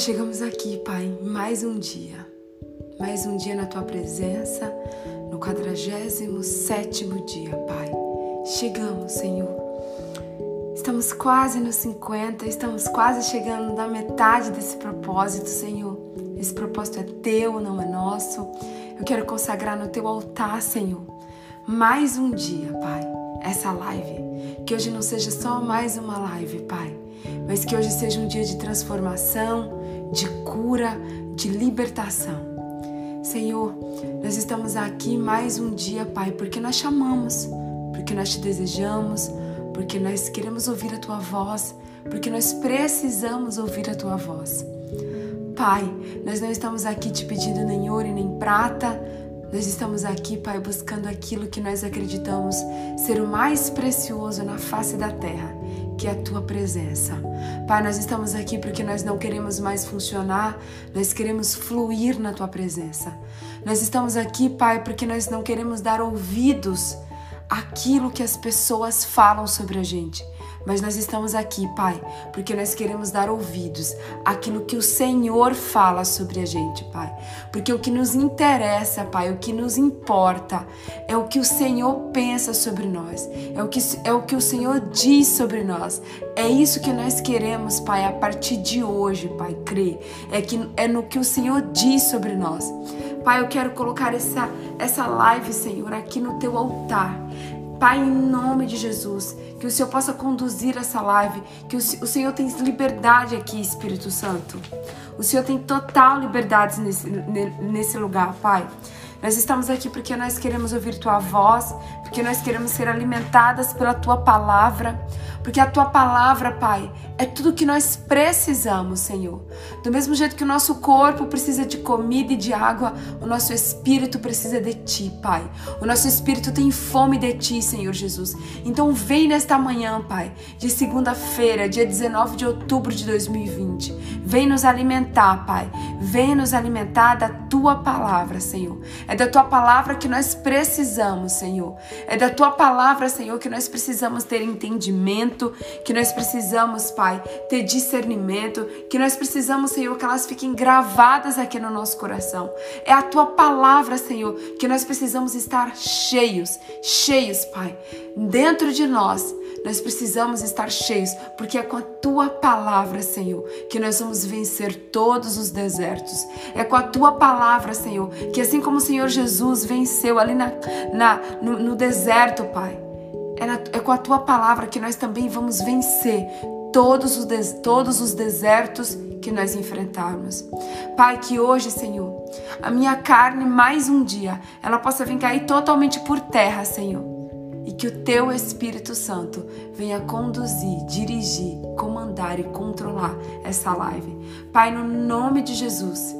Chegamos aqui, Pai, mais um dia. Mais um dia na tua presença, no 47 dia, Pai. Chegamos, Senhor. Estamos quase nos 50, estamos quase chegando na metade desse propósito, Senhor. Esse propósito é teu, não é nosso. Eu quero consagrar no teu altar, Senhor, mais um dia, Pai, essa live. Que hoje não seja só mais uma live, Pai, mas que hoje seja um dia de transformação, de cura, de libertação. Senhor, nós estamos aqui mais um dia, Pai, porque nós chamamos, porque nós te desejamos, porque nós queremos ouvir a tua voz, porque nós precisamos ouvir a tua voz. Pai, nós não estamos aqui te pedindo nem ouro e nem prata, nós estamos aqui, Pai, buscando aquilo que nós acreditamos ser o mais precioso na face da terra, que é a tua presença. Pai, nós estamos aqui porque nós não queremos mais funcionar, nós queremos fluir na tua presença. Nós estamos aqui, Pai, porque nós não queremos dar ouvidos àquilo que as pessoas falam sobre a gente. Mas nós estamos aqui, Pai, porque nós queremos dar ouvidos àquilo que o Senhor fala sobre a gente, Pai. Porque o que nos interessa, Pai, o que nos importa é o que o Senhor pensa sobre nós, é o que, é o, que o Senhor diz sobre nós. É isso que nós queremos, Pai, a partir de hoje, Pai, crer. É, que, é no que o Senhor diz sobre nós. Pai, eu quero colocar essa, essa live, Senhor, aqui no teu altar. Pai, em nome de Jesus, que o Senhor possa conduzir essa live, que o, Senhor tem liberdade aqui, Espírito Santo. O Senhor tem total liberdade nesse, nesse lugar, Pai. Nós estamos aqui porque nós queremos ouvir Tua voz, porque nós queremos ser alimentadas pela Tua palavra, porque a Tua palavra, Pai, é tudo que nós precisamos, Senhor. Do mesmo jeito que o nosso corpo precisa de comida e de água, o nosso espírito precisa de Ti, Pai. O nosso espírito tem fome de Ti, Senhor Jesus. Então vem nesta manhã, Pai, de segunda-feira, dia 19 de outubro de 2020. Vem nos alimentar, Pai. Vem nos alimentar da Tua palavra, Senhor. É da Tua palavra que nós precisamos, Senhor. É da Tua palavra, Senhor, que nós precisamos ter entendimento, que nós precisamos, Pai, ter discernimento, que nós precisamos, Senhor, que elas fiquem gravadas aqui no nosso coração. É a tua palavra, Senhor, que nós precisamos estar cheios, cheios, Pai, dentro de nós. Nós precisamos estar cheios, porque é com a tua palavra, Senhor, que nós vamos vencer todos os desertos. É com a tua palavra, Senhor, que assim como o Senhor Jesus venceu ali na, na no, no deserto, Pai, é, na, é com a tua palavra que nós também vamos vencer todos os, des, todos os desertos que nós enfrentarmos. Pai, que hoje, Senhor, a minha carne, mais um dia, ela possa vir cair totalmente por terra, Senhor. E que o Teu Espírito Santo venha conduzir, dirigir, comandar e controlar essa live. Pai, no nome de Jesus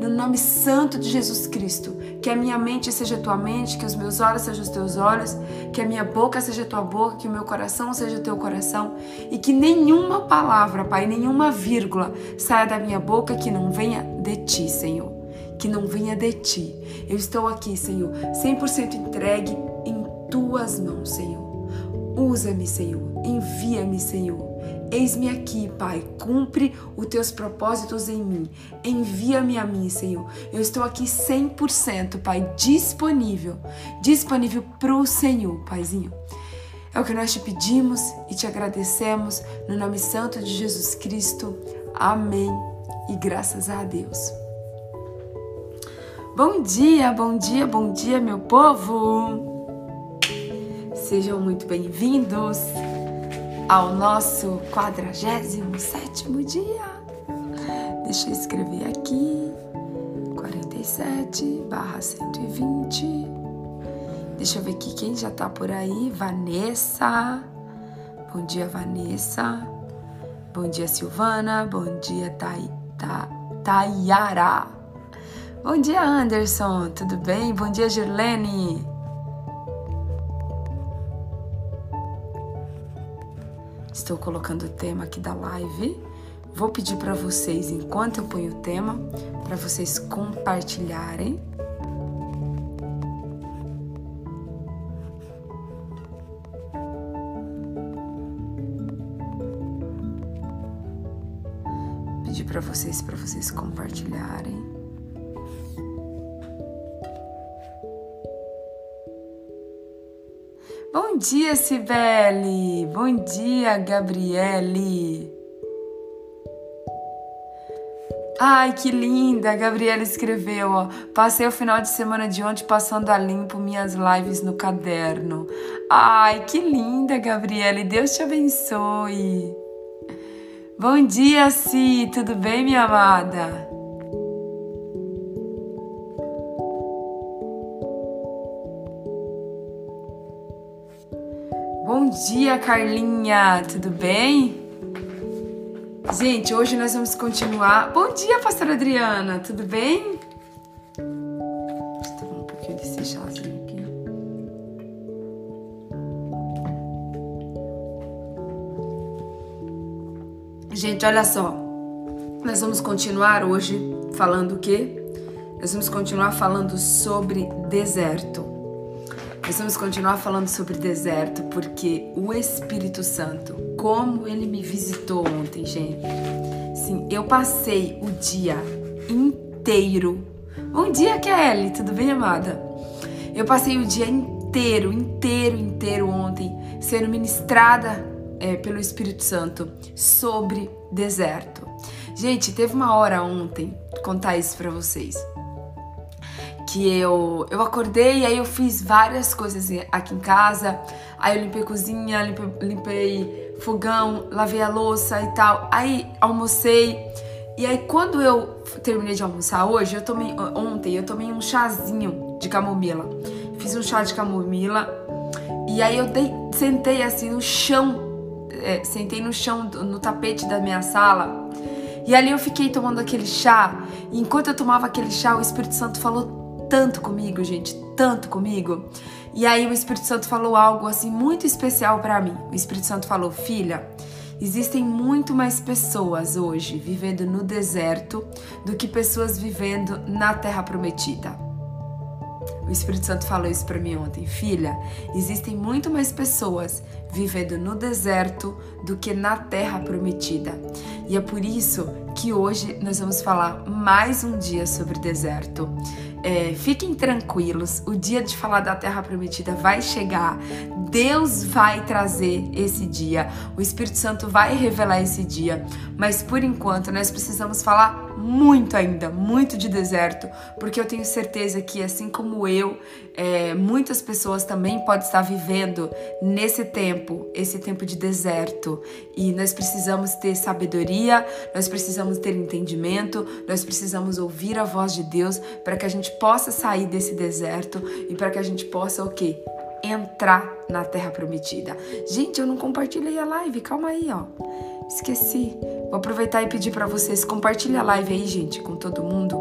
no nome santo de Jesus Cristo. Que a minha mente seja tua mente, que os meus olhos sejam os teus olhos, que a minha boca seja tua boca, que o meu coração seja o teu coração e que nenhuma palavra, Pai, nenhuma vírgula saia da minha boca que não venha de ti, Senhor. Que não venha de ti. Eu estou aqui, Senhor, 100% entregue em tuas mãos, Senhor. Usa-me, Senhor. Envia-me, Senhor. Eis-me aqui, Pai, cumpre os teus propósitos em mim. Envia-me a mim, Senhor. Eu estou aqui 100%, Pai, disponível, disponível para o Senhor, Paizinho. É o que nós te pedimos e te agradecemos no nome santo de Jesus Cristo. Amém. E graças a Deus. Bom dia, bom dia, bom dia, meu povo. Sejam muito bem-vindos ao nosso 47 dia. Deixa eu escrever aqui. 47 barra 120. Deixa eu ver aqui quem já tá por aí. Vanessa. Bom dia, Vanessa. Bom dia, Silvana. Bom dia, Thay, Tayara. Bom dia, Anderson. Tudo bem? Bom dia, Girlene. Estou colocando o tema aqui da live. Vou pedir para vocês, enquanto eu ponho o tema, para vocês compartilharem. Pedir para vocês, para vocês compartilharem. Bom dia, Cibele! Bom dia, Gabriele! Ai, que linda! A Gabriela escreveu, ó. Passei o final de semana de ontem passando a limpo minhas lives no caderno. Ai, que linda, Gabriela! Deus te abençoe! Bom dia, Si! Tudo bem, minha amada? Bom dia, Carlinha! Tudo bem? Gente, hoje nós vamos continuar. Bom dia, pastora Adriana, tudo bem? Deixa eu tomar um pouquinho desse chazinho aqui. Gente, olha só. Nós vamos continuar hoje falando o quê? Nós vamos continuar falando sobre deserto. Nós vamos continuar falando sobre deserto porque o Espírito Santo, como ele me visitou ontem, gente. Sim, eu passei o dia inteiro. Bom dia, Kelly, tudo bem, amada? Eu passei o dia inteiro, inteiro, inteiro ontem sendo ministrada é, pelo Espírito Santo sobre deserto. Gente, teve uma hora ontem, contar isso para vocês que eu, eu acordei e aí eu fiz várias coisas aqui em casa. Aí eu limpei cozinha, limpei, limpei fogão, lavei a louça e tal. Aí almocei. E aí quando eu terminei de almoçar hoje, eu tomei ontem eu tomei um chazinho de camomila. Fiz um chá de camomila. E aí eu dei, sentei assim no chão, é, sentei no chão, no tapete da minha sala. E ali eu fiquei tomando aquele chá. E enquanto eu tomava aquele chá, o Espírito Santo falou tanto comigo, gente, tanto comigo. E aí o Espírito Santo falou algo assim muito especial para mim. O Espírito Santo falou: "Filha, existem muito mais pessoas hoje vivendo no deserto do que pessoas vivendo na terra prometida." O Espírito Santo falou isso para mim ontem. Filha, existem muito mais pessoas vivendo no deserto do que na terra prometida. E é por isso que hoje nós vamos falar mais um dia sobre deserto. É, fiquem tranquilos, o dia de falar da Terra Prometida vai chegar. Deus vai trazer esse dia, o Espírito Santo vai revelar esse dia. Mas por enquanto nós precisamos falar muito ainda, muito de deserto, porque eu tenho certeza que, assim como eu, é, muitas pessoas também podem estar vivendo nesse tempo, esse tempo de deserto. E nós precisamos ter sabedoria, nós precisamos ter entendimento, nós precisamos ouvir a voz de Deus para que a gente possa sair desse deserto e para que a gente possa o quê? Entrar na terra prometida. Gente, eu não compartilhei a live, calma aí, ó. Esqueci. Vou aproveitar e pedir para vocês compartilhar a live aí, gente, com todo mundo,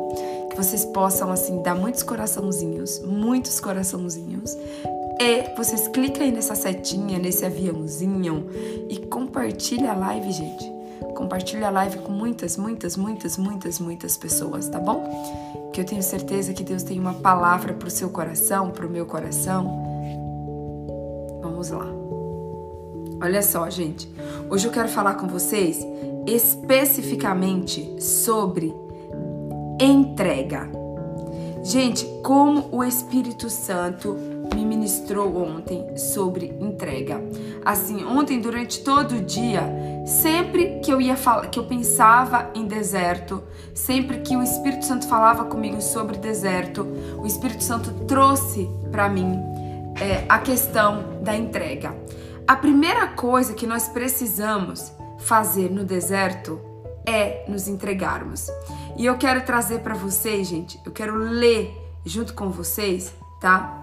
que vocês possam assim dar muitos coraçãozinhos, muitos coraçãozinhos. E vocês clicam aí nessa setinha, nesse aviãozinho e compartilha a live, gente. Compartilha a live com muitas, muitas, muitas, muitas, muitas pessoas, tá bom? Que eu tenho certeza que Deus tem uma palavra pro seu coração, pro meu coração. Vamos lá. Olha só, gente. Hoje eu quero falar com vocês especificamente sobre entrega. Gente, como o Espírito Santo me ministrou ontem sobre entrega. Assim, ontem durante todo o dia, sempre que eu ia falar, que eu pensava em deserto, sempre que o Espírito Santo falava comigo sobre deserto, o Espírito Santo trouxe para mim é, a questão da entrega. A primeira coisa que nós precisamos fazer no deserto é nos entregarmos. E eu quero trazer para vocês, gente, eu quero ler junto com vocês, tá?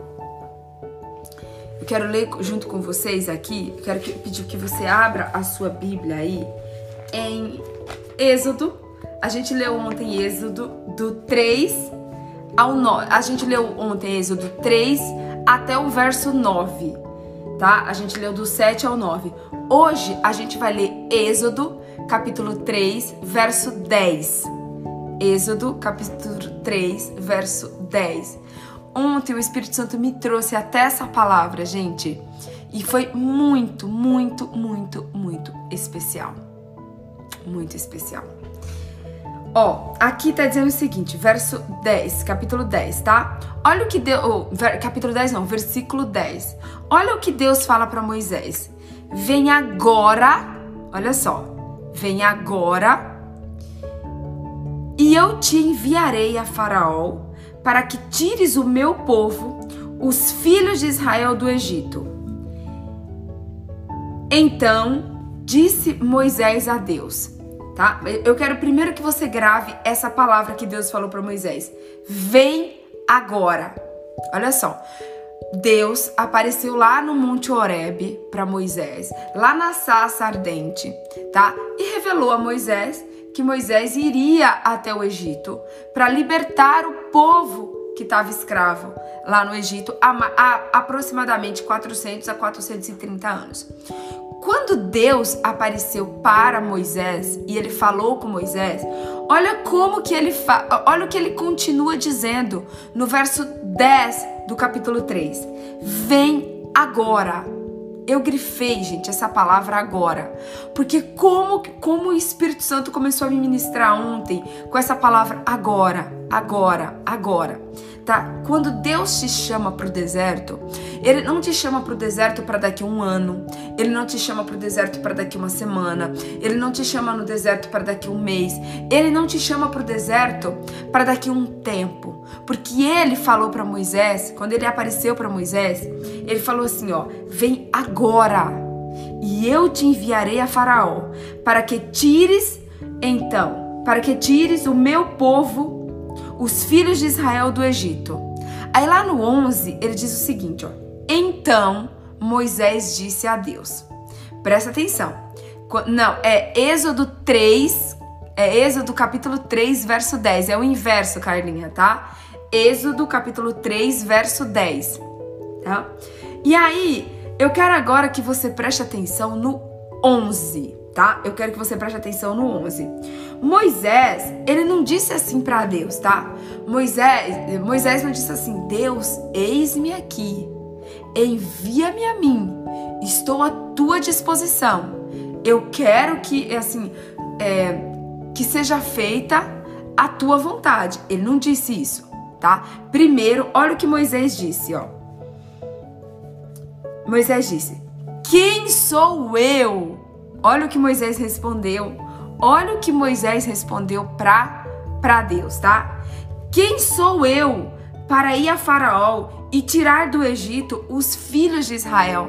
Eu quero ler junto com vocês aqui, eu quero pedir que você abra a sua Bíblia aí em Êxodo. A gente leu ontem Êxodo do 3 ao 9. A gente leu ontem Êxodo 3 até o verso 9, tá? A gente leu do 7 ao 9. Hoje a gente vai ler Êxodo, capítulo 3, verso 10. Êxodo, capítulo 3, verso 10. Ontem o Espírito Santo me trouxe até essa palavra, gente, e foi muito, muito, muito, muito especial. Muito especial. Ó, aqui tá dizendo o seguinte, verso 10, capítulo 10, tá? Olha o que Deus, oh, capítulo 10 não, versículo 10. Olha o que Deus fala para Moisés. Vem agora, olha só. Vem agora e eu te enviarei a Faraó para que tires o meu povo, os filhos de Israel do Egito. Então disse Moisés a Deus: tá? Eu quero primeiro que você grave essa palavra que Deus falou para Moisés. Vem agora. Olha só. Deus apareceu lá no Monte Horebe para Moisés, lá na sarça ardente, tá? E revelou a Moisés que Moisés iria até o Egito para libertar o povo que estava escravo lá no Egito há, há aproximadamente 400 a 430 anos. Quando Deus apareceu para Moisés e ele falou com Moisés, olha como que ele olha o que ele continua dizendo no verso 10 do capítulo 3. Vem agora. Eu grifei, gente, essa palavra agora, porque como como o Espírito Santo começou a me ministrar ontem com essa palavra agora, agora, agora, tá? Quando Deus te chama para o deserto, Ele não te chama para o deserto para daqui um ano, Ele não te chama para o deserto para daqui uma semana, Ele não te chama no deserto para daqui um mês, Ele não te chama para o deserto para daqui um tempo. Porque ele falou para Moisés, quando ele apareceu para Moisés, ele falou assim, ó: "Vem agora, e eu te enviarei a Faraó, para que tires então, para que tires o meu povo, os filhos de Israel do Egito." Aí lá no 11, ele diz o seguinte, ó: "Então Moisés disse a Deus: Presta atenção. Não, é Êxodo 3, é Êxodo capítulo 3, verso 10. É o inverso, Carlinha, tá? Êxodo capítulo 3, verso 10, tá? E aí, eu quero agora que você preste atenção no 11, tá? Eu quero que você preste atenção no 11. Moisés, ele não disse assim para Deus, tá? Moisés, Moisés não disse assim: "Deus, eis-me aqui. Envia-me a mim. Estou à tua disposição. Eu quero que assim, é, que seja feita a tua vontade." Ele não disse isso tá? Primeiro, olha o que Moisés disse, ó. Moisés disse: Quem sou eu? Olha o que Moisés respondeu. Olha o que Moisés respondeu para para Deus, tá? Quem sou eu para ir a Faraó e tirar do Egito os filhos de Israel?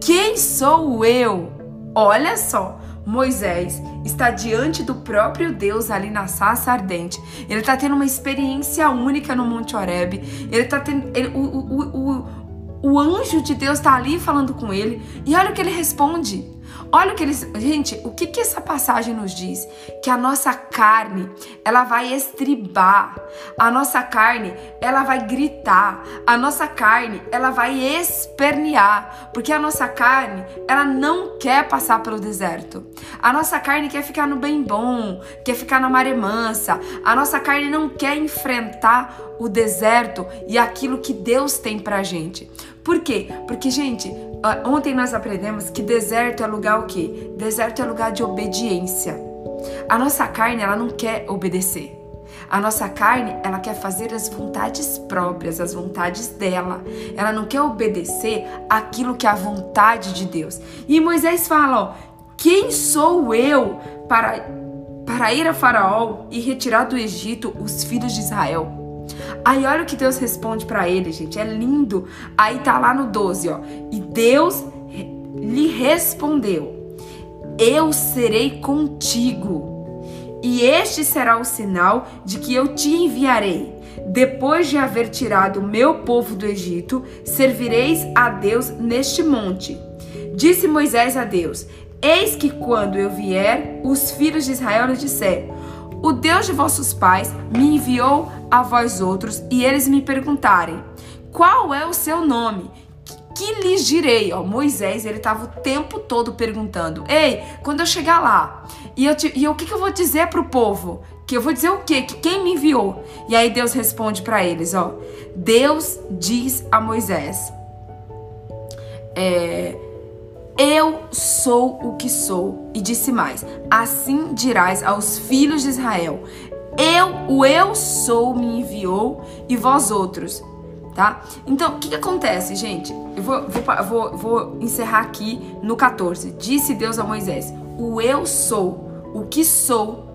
Quem sou eu? Olha só, Moisés está diante do próprio Deus ali na sarça ardente. Ele está tendo uma experiência única no Monte Horeb. Ele está tendo. Ele, o, o, o, o anjo de Deus está ali falando com ele. E olha o que ele responde. Olha o que eles. Gente, o que, que essa passagem nos diz? Que a nossa carne, ela vai estribar. A nossa carne, ela vai gritar. A nossa carne, ela vai espernear. Porque a nossa carne, ela não quer passar pelo deserto. A nossa carne quer ficar no bem bom, quer ficar na maré mansa. A nossa carne não quer enfrentar o deserto e aquilo que Deus tem pra gente. Por quê? Porque, gente, ontem nós aprendemos que deserto é lugar o quê? Deserto é lugar de obediência. A nossa carne, ela não quer obedecer. A nossa carne, ela quer fazer as vontades próprias, as vontades dela. Ela não quer obedecer aquilo que é a vontade de Deus. E Moisés fala, ó, quem sou eu para para ir a Faraó e retirar do Egito os filhos de Israel? Aí olha o que Deus responde para ele, gente. É lindo. Aí tá lá no 12, ó. E Deus lhe respondeu: Eu serei contigo. E este será o sinal de que eu te enviarei. Depois de haver tirado o meu povo do Egito, servireis a Deus neste monte. Disse Moisés a Deus: Eis que quando eu vier, os filhos de Israel lhe disseram: O Deus de vossos pais me enviou a vós outros, e eles me perguntarem: Qual é o seu nome? Que lhes direi? Ó, Moisés, ele estava o tempo todo perguntando: Ei, quando eu chegar lá, e, eu te, e o que, que eu vou dizer para o povo? Que eu vou dizer o quê? Que quem me enviou? E aí Deus responde para eles: Ó, Deus diz a Moisés: é, Eu sou o que sou. E disse mais: Assim dirás aos filhos de Israel: Eu, o eu sou, me enviou, e vós outros. Tá? Então, o que, que acontece, gente? Eu vou, vou, vou, encerrar aqui no 14. Disse Deus a Moisés: O eu sou, o que sou,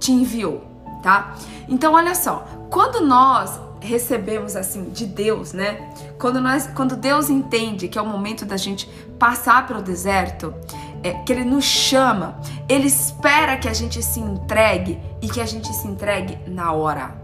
te enviou. Tá? Então, olha só. Quando nós recebemos assim de Deus, né? Quando nós, quando Deus entende que é o momento da gente passar pelo deserto, é, que Ele nos chama, Ele espera que a gente se entregue e que a gente se entregue na hora.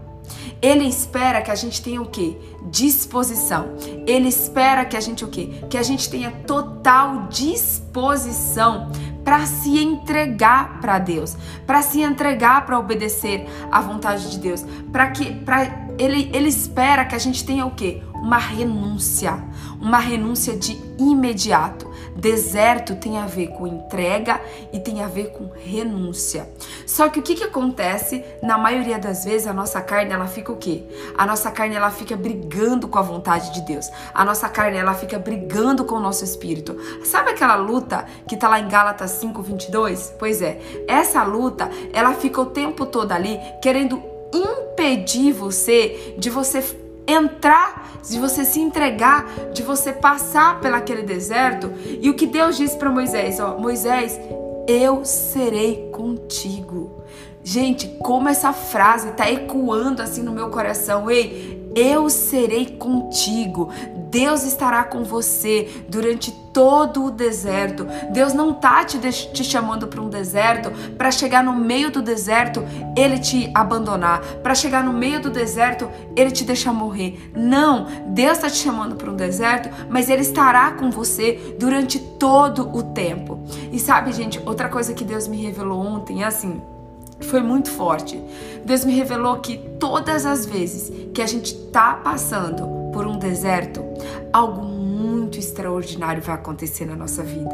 Ele espera que a gente tenha o quê? Disposição. Ele espera que a gente o quê? Que a gente tenha total disposição para se entregar para Deus, para se entregar para obedecer à vontade de Deus, para que para ele ele espera que a gente tenha o quê? Uma renúncia, uma renúncia de imediato. Deserto tem a ver com entrega e tem a ver com renúncia. Só que o que, que acontece? Na maioria das vezes a nossa carne ela fica o quê? A nossa carne ela fica brigando com a vontade de Deus. A nossa carne ela fica brigando com o nosso espírito. Sabe aquela luta que tá lá em Gálatas 5:22? Pois é, essa luta ela fica o tempo todo ali querendo impedir você de você entrar, de você se entregar, de você passar pelaquele deserto. E o que Deus disse para Moisés, ó, Moisés, eu serei contigo. Gente, como essa frase tá ecoando assim no meu coração. Ei, eu serei contigo. Deus estará com você durante todo o deserto. Deus não tá te, te chamando para um deserto para chegar no meio do deserto ele te abandonar, para chegar no meio do deserto ele te deixar morrer. Não, Deus está te chamando para um deserto, mas ele estará com você durante todo o tempo. E sabe, gente, outra coisa que Deus me revelou ontem é assim, foi muito forte. Deus me revelou que todas as vezes que a gente tá passando por um deserto, algo muito extraordinário vai acontecer na nossa vida.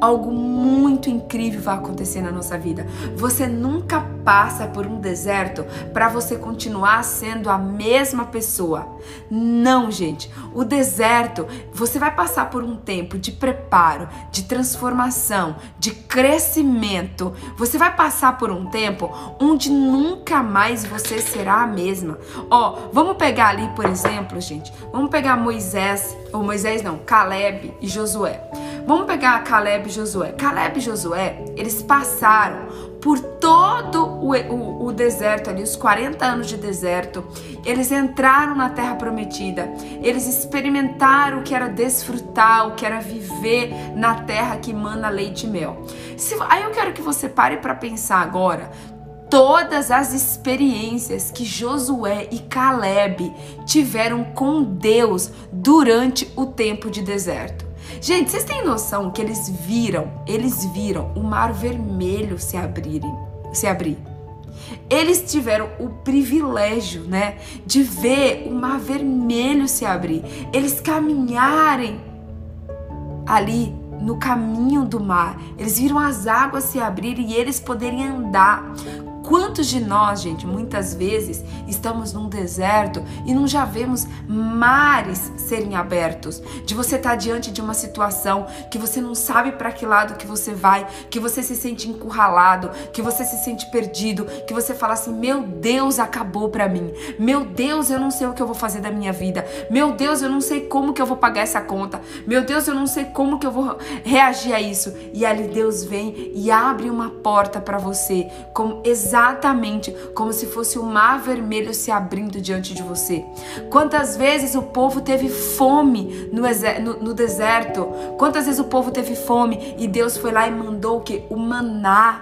Algo muito incrível vai acontecer na nossa vida. Você nunca passa por um deserto para você continuar sendo a mesma pessoa. Não, gente. O deserto, você vai passar por um tempo de preparo, de transformação, de crescimento. Você vai passar por um tempo onde nunca mais você será a mesma. Ó, vamos pegar ali, por exemplo, gente. Vamos pegar Moisés, ou Moisés não, Caleb e Josué. Vamos pegar Caleb e Josué. Caleb e Josué, eles passaram por todo o, o, o, deserto ali, os 40 anos de deserto. Eles entraram na terra prometida. Eles experimentaram o que era desfrutar, o que era viver na terra que manda leite e mel. Se, aí eu quero que você pare para pensar agora todas as experiências que Josué e Caleb tiveram com Deus durante o tempo de deserto. Gente, vocês têm noção que eles viram, eles viram o mar vermelho se abrirem, se abrir. Eles tiveram o privilégio, né, de ver o mar vermelho se abrir. Eles caminharem ali no caminho do mar. Eles viram as águas se abrirem e eles poderem andar. Quantos de nós, gente, muitas vezes estamos num deserto e não já vemos mares serem abertos? De você estar tá diante de uma situação que você não sabe para que lado que você vai, que você se sente encurralado, que você se sente perdido, que você fala assim: "Meu Deus, acabou para mim. Meu Deus, eu não sei o que eu vou fazer da minha vida. Meu Deus, eu não sei como que eu vou pagar essa conta. Meu Deus, eu não sei como que eu vou reagir a isso". E ali Deus vem e abre uma porta para você, como exatamente exatamente como se fosse o mar vermelho se abrindo diante de você. Quantas vezes o povo teve fome no, no, no deserto? Quantas vezes o povo teve fome e Deus foi lá e mandou o que? O maná.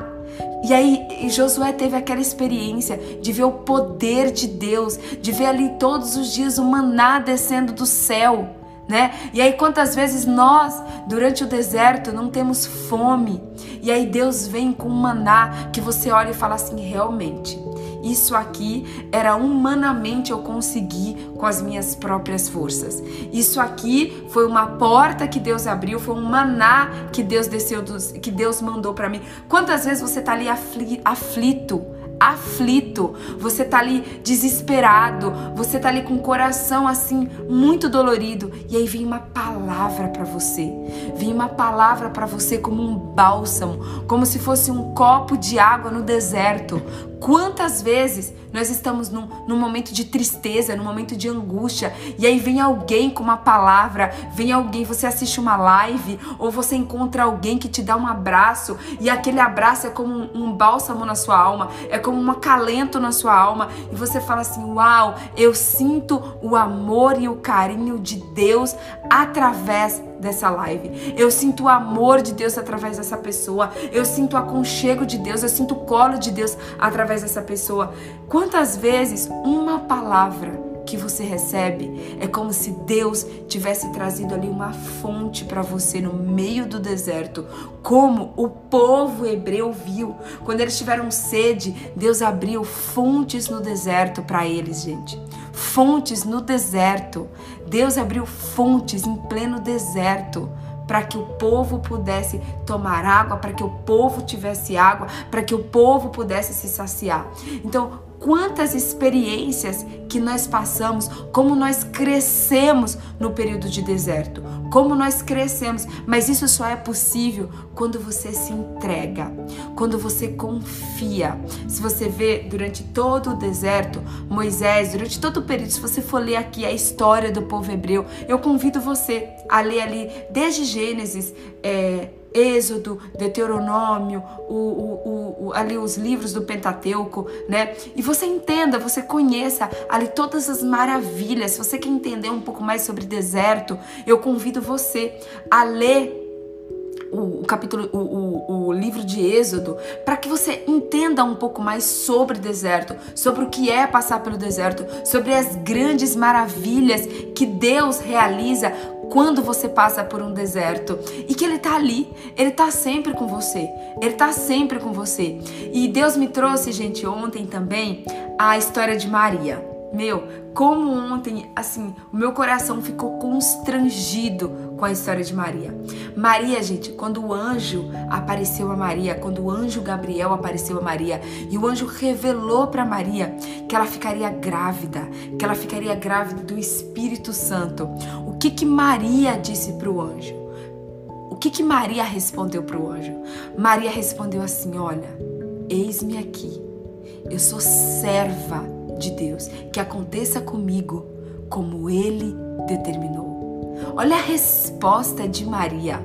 E aí Josué teve aquela experiência de ver o poder de Deus, de ver ali todos os dias o maná descendo do céu né? E aí quantas vezes nós, durante o deserto, não temos fome, e aí Deus vem com um maná que você olha e fala assim, realmente, isso aqui era humanamente eu conseguir com as minhas próprias forças. Isso aqui foi uma porta que Deus abriu, foi um maná que Deus desceu, dos, que Deus mandou para mim. Quantas vezes você tá ali aflito? Aflito, você tá ali desesperado, você tá ali com o coração assim muito dolorido e aí vem uma palavra para você. Vem uma palavra para você como um bálsamo, como se fosse um copo de água no deserto. Quantas vezes nós estamos num, num, momento de tristeza, num momento de angústia, e aí vem alguém com uma palavra, vem alguém, você assiste uma live, ou você encontra alguém que te dá um abraço, e aquele abraço é como um, um bálsamo na sua alma, é como um acalento na sua alma, e você fala assim: Uau, eu sinto o amor e o carinho de Deus através dessa live. Eu sinto o amor de Deus através dessa pessoa. Eu sinto o aconchego de Deus. Eu sinto o colo de Deus através dessa pessoa. Quantas vezes uma palavra que você recebe é como se Deus tivesse trazido ali uma fonte para você no meio do deserto, como o povo hebreu viu. Quando eles tiveram sede, Deus abriu fontes no deserto para eles, gente. Fontes no deserto. Deus abriu fontes em pleno deserto para que o povo pudesse tomar água, para que o povo tivesse água, para que o povo pudesse se saciar. Então, quantas experiências que nós passamos, como nós crescemos no período de deserto, como nós crescemos, mas isso só é possível quando você se entrega, quando você confia. Se você vê durante todo o deserto, Moisés, durante todo o período, se você for ler aqui a história do povo hebreu, eu convido você a ler ali desde Gênesis, é, Êxodo, Deuteronômio, o, o, o, ali os livros do Pentateuco, né? E você entenda, você conheça ali todas as maravilhas. Se você quer entender um pouco mais sobre deserto, eu convido você a ler o, capítulo, o, o, o, livro de Êxodo, para que você entenda um pouco mais sobre deserto, sobre o que é passar pelo deserto, sobre as grandes maravilhas que Deus realiza quando você passa por um deserto e que ele tá ali, ele tá sempre com você. Ele tá sempre com você. E Deus me trouxe, gente, ontem também a história de Maria. Meu, como ontem, assim, o meu coração ficou constrangido com a história de Maria. Maria, gente, quando o anjo apareceu a Maria, quando o anjo Gabriel apareceu a Maria, e o anjo revelou para Maria que ela ficaria grávida, que ela ficaria grávida do Espírito Santo. O que que Maria disse para o anjo? O que que Maria respondeu para o anjo? Maria respondeu assim: Olha, eis-me aqui. Eu sou serva de Deus. Que aconteça comigo como Ele determinou. Olha a resposta de Maria.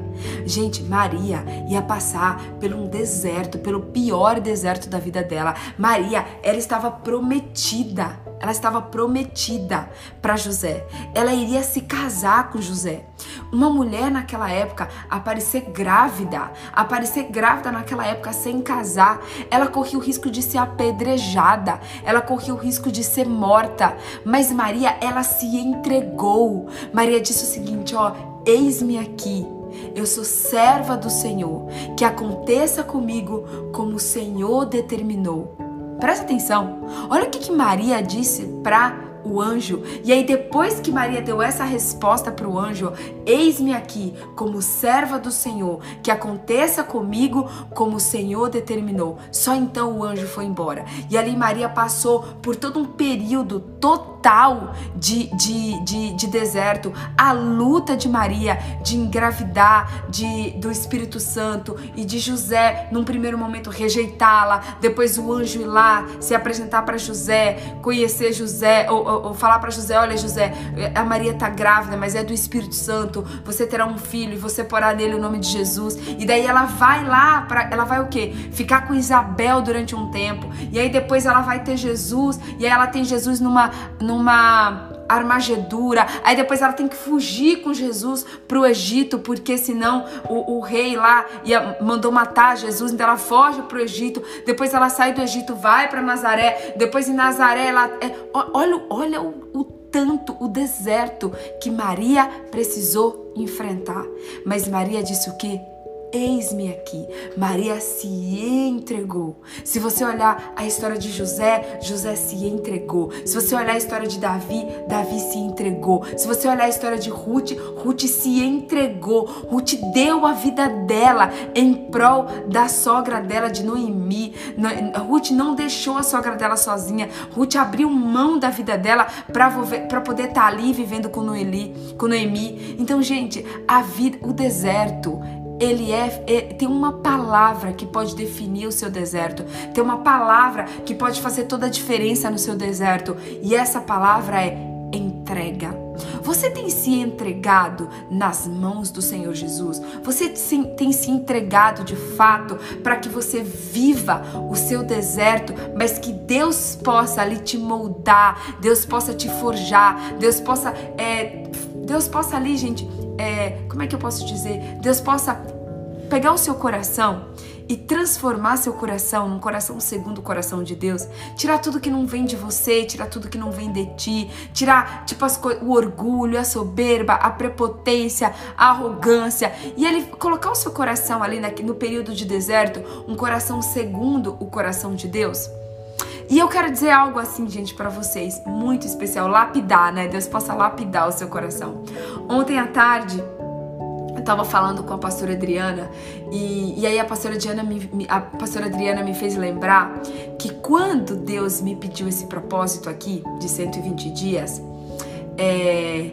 Gente, Maria ia passar por um deserto, pelo pior deserto da vida dela. Maria, ela estava prometida. Ela estava prometida para José. Ela iria se casar com José. Uma mulher naquela época aparecer grávida, aparecer grávida naquela época sem casar, ela corria o risco de ser apedrejada, ela corria o risco de ser morta. Mas Maria, ela se entregou. Maria disse o seguinte, ó, eis-me aqui. Eu sou serva do Senhor, que aconteça comigo como o Senhor determinou. Presta atenção. Olha o que, que Maria disse para o anjo. E aí, depois que Maria deu essa resposta para o anjo, eis-me aqui como serva do Senhor, que aconteça comigo como o Senhor determinou. Só então o anjo foi embora. E ali Maria passou por todo um período total de, de, de, de deserto, a luta de Maria de engravidar de, do Espírito Santo e de José, num primeiro momento, rejeitá-la, depois o anjo ir lá se apresentar para José, conhecer José, ou, ou, falar para José: olha, José, a Maria tá grávida, mas é do Espírito Santo. Você terá um filho e você porá nele o nome de Jesus. E daí ela vai lá para, ela vai o quê? Ficar com Isabel durante um tempo. E aí depois ela vai ter Jesus. E aí ela tem Jesus numa, numa armagedura. Aí depois ela tem que fugir com Jesus pro Egito, porque senão o, o rei lá ia, mandou matar Jesus, então ela foge pro Egito. Depois ela sai do Egito, vai para Nazaré. Depois em Nazaré ela. É, olha, olha o, o tanto o deserto que Maria precisou enfrentar. Mas Maria disse o quê? Eis-me aqui. Maria se entregou. Se você olhar a história de José, José se entregou. Se você olhar a história de Davi, Davi se entregou. Se você olhar a história de Ruth, Ruth se entregou. Ruth deu a vida dela em prol da sogra dela de Noemi. Ruth não deixou a sogra dela sozinha. Ruth abriu mão da vida dela para poder estar tá ali vivendo com Noemi, com Noemi. Então, gente, a vida, o deserto ele é, é, tem uma palavra que pode definir o seu deserto, tem uma palavra que pode fazer toda a diferença no seu deserto, e essa palavra é entrega. Você tem se entregado nas mãos do Senhor Jesus? Você tem se entregado de fato para que você viva o seu deserto, mas que Deus possa ali te moldar, Deus possa te forjar, Deus possa, é, Deus possa ali, gente, é, como é que eu posso dizer? Deus possa pegar o seu coração e transformar seu coração num coração segundo o coração de Deus, tirar tudo que não vem de você, tirar tudo que não vem de ti, tirar tipo as, o orgulho, a soberba, a prepotência, a arrogância e ele colocar o seu coração ali na, no período de deserto, um coração segundo o coração de Deus. E eu quero dizer algo assim, gente, para vocês, muito especial, lapidar, né? Deus possa lapidar o seu coração. Ontem à tarde, eu tava falando com a pastora Adriana e, e aí a pastora, Adriana me, a pastora Adriana me fez lembrar que quando Deus me pediu esse propósito aqui de 120 dias, é,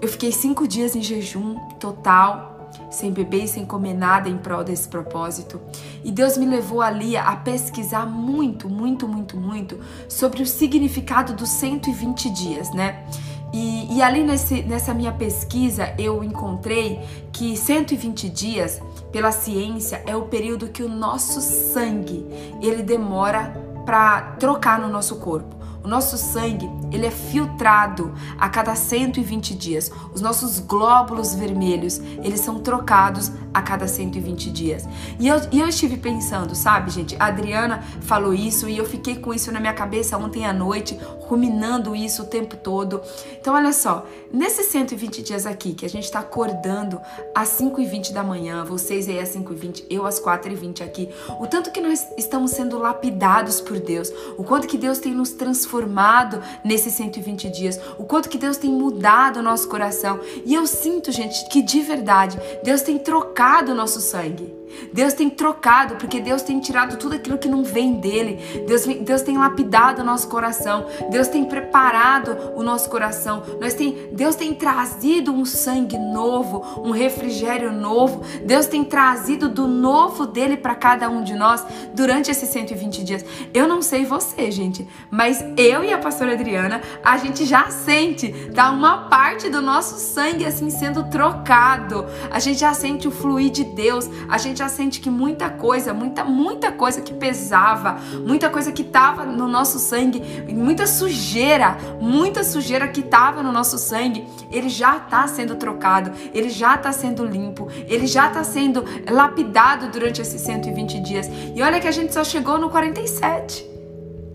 eu fiquei cinco dias em jejum total, sem beber e sem comer nada em prol desse propósito. E Deus me levou ali a pesquisar muito, muito, muito, muito sobre o significado dos 120 dias, né? E, e ali nesse, nessa minha pesquisa eu encontrei que 120 dias, pela ciência, é o período que o nosso sangue ele demora para trocar no nosso corpo. O nosso sangue, ele é filtrado a cada 120 dias. Os nossos glóbulos vermelhos, eles são trocados a cada 120 dias. E eu, e eu estive pensando, sabe, gente? A Adriana falou isso e eu fiquei com isso na minha cabeça ontem à noite, ruminando isso o tempo todo. Então, olha só, nesses 120 dias aqui, que a gente está acordando às 5h20 da manhã, vocês aí às 5h20, eu às 4h20 aqui, o tanto que nós estamos sendo lapidados por Deus, o quanto que Deus tem nos transformado nesses 120 dias, o quanto que Deus tem mudado o nosso coração. E eu sinto, gente, que de verdade, Deus tem trocado o nosso sangue. Deus tem trocado, porque Deus tem tirado tudo aquilo que não vem dele. Deus, Deus tem lapidado o nosso coração. Deus tem preparado o nosso coração. Nós tem, Deus tem trazido um sangue novo, um refrigério novo. Deus tem trazido do novo dele para cada um de nós durante esses 120 dias. Eu não sei você, gente, mas eu e a pastora Adriana, a gente já sente, tá? Uma parte do nosso sangue assim sendo trocado. A gente já sente o fluir de Deus. A gente já sente que muita coisa, muita, muita coisa que pesava, muita coisa que estava no nosso sangue, muita sujeira, muita sujeira que estava no nosso sangue, ele já está sendo trocado, ele já está sendo limpo, ele já está sendo lapidado durante esses 120 dias. E olha que a gente só chegou no 47.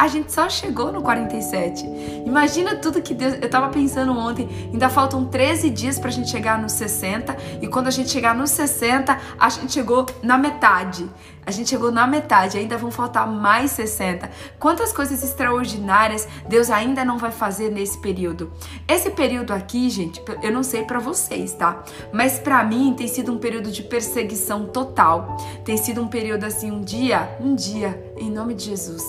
A gente só chegou no 47. Imagina tudo que Deus. Eu tava pensando ontem, ainda faltam 13 dias pra gente chegar nos 60. E quando a gente chegar nos 60, a gente chegou na metade. A gente chegou na metade, ainda vão faltar mais 60. Quantas coisas extraordinárias Deus ainda não vai fazer nesse período? Esse período aqui, gente, eu não sei para vocês, tá? Mas para mim tem sido um período de perseguição total. Tem sido um período assim, um dia, um dia, em nome de Jesus,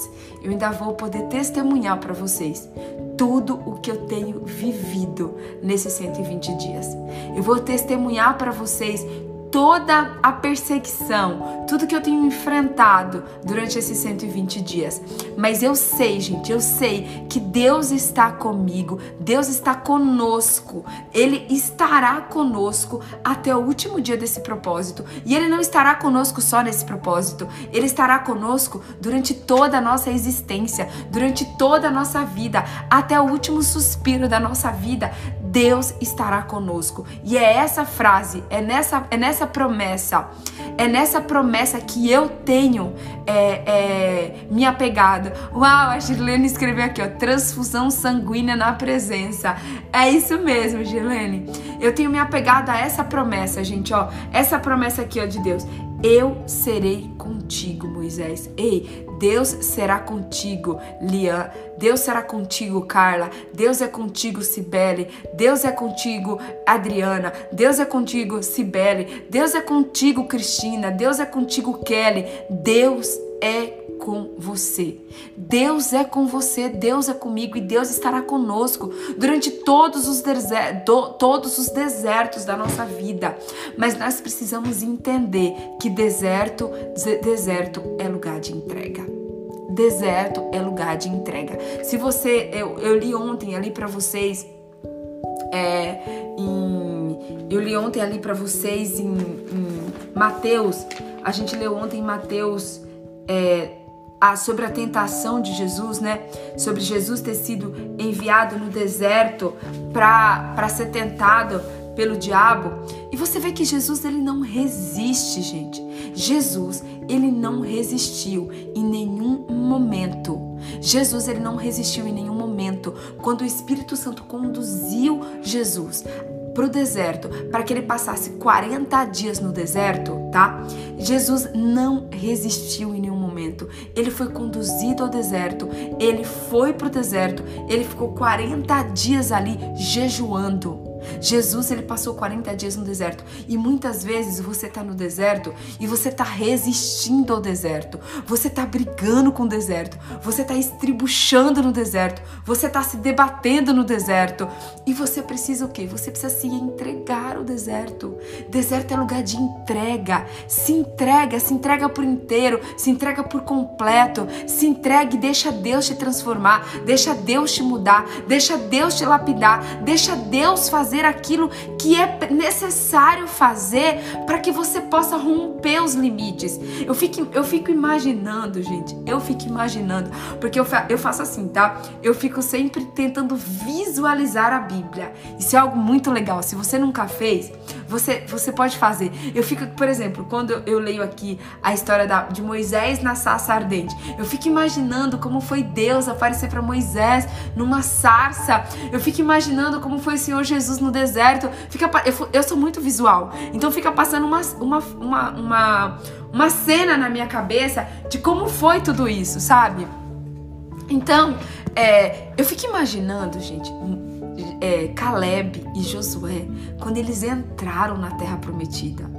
eu ainda vou poder testemunhar para vocês tudo o que eu tenho vivido nesses 120 dias. Eu vou testemunhar para vocês toda a perseguição, tudo que eu tenho enfrentado durante esses 120 dias. Mas eu sei, gente, eu sei que Deus está comigo, Deus está conosco, Ele estará conosco até o último dia desse propósito. E Ele não estará conosco só nesse propósito, Ele estará conosco durante toda a nossa existência, durante toda a nossa vida, até o último suspiro da nossa vida. Deus estará conosco. E é essa frase, é nessa, é nessa promessa, é nessa promessa que eu tenho é, é, me apegado. Uau, a Girlene escreveu aqui, ó, transfusão sanguínea na presença. É isso mesmo, Girlene. Eu tenho me apegado a essa promessa, gente, ó. Essa promessa aqui, ó, de Deus. Eu serei contigo, Moisés. Ei, Deus será contigo, Lian. Deus será contigo, Carla. Deus é contigo, Cibele. Deus é contigo, Adriana. Deus é contigo, Cibele. Deus é contigo, Cristina. Deus é contigo, Kelly. Deus é com você. Deus é com você, Deus é comigo e Deus estará conosco durante todos os, todos os desertos da nossa vida. Mas nós precisamos entender que deserto, deserto é lugar de entrega. Deserto é lugar de entrega. Se você, eu, eu li ontem ali para vocês, é, em, eu li ontem ali para vocês em, em Mateus, a gente leu ontem em Mateus é, sobre a tentação de Jesus, né? Sobre Jesus ter sido enviado no deserto para ser tentado pelo diabo. E você vê que Jesus ele não resiste, gente. Jesus, ele não resistiu em nenhum momento. Jesus ele não resistiu em nenhum momento quando o Espírito Santo conduziu Jesus para o deserto, para que ele passasse 40 dias no deserto, tá? Jesus não resistiu em nenhum momento. Ele foi conduzido ao deserto, ele foi para o deserto, ele ficou 40 dias ali jejuando. Jesus ele passou 40 dias no deserto e muitas vezes você está no deserto e você está resistindo ao deserto, você está brigando com o deserto, você está estribuchando no deserto, você está se debatendo no deserto e você precisa o quê? Você precisa se entregar ao deserto. Deserto é lugar de entrega. Se entrega, se entrega por inteiro, se entrega por completo, se entregue, deixa Deus te transformar, deixa Deus te mudar, deixa Deus te lapidar, deixa Deus fazer fazer aquilo que é necessário fazer para que você possa romper os limites. Eu fico, eu fico imaginando, gente, eu fico imaginando, porque eu, eu faço assim, tá? Eu fico sempre tentando visualizar a Bíblia. Isso é algo muito legal. Se você nunca fez, você, você pode fazer. Eu fico, por exemplo, quando eu leio aqui a história da, de Moisés na sarça ardente, eu fico imaginando como foi Deus aparecer para Moisés numa sarça. Eu fico imaginando como foi o Senhor Jesus no deserto. Fica, eu, eu sou muito visual, então fica passando uma, uma, uma, uma, uma cena na minha cabeça de como foi tudo isso, sabe? Então, é, eu fico imaginando, gente, é, Caleb e Josué, quando eles entraram na Terra Prometida.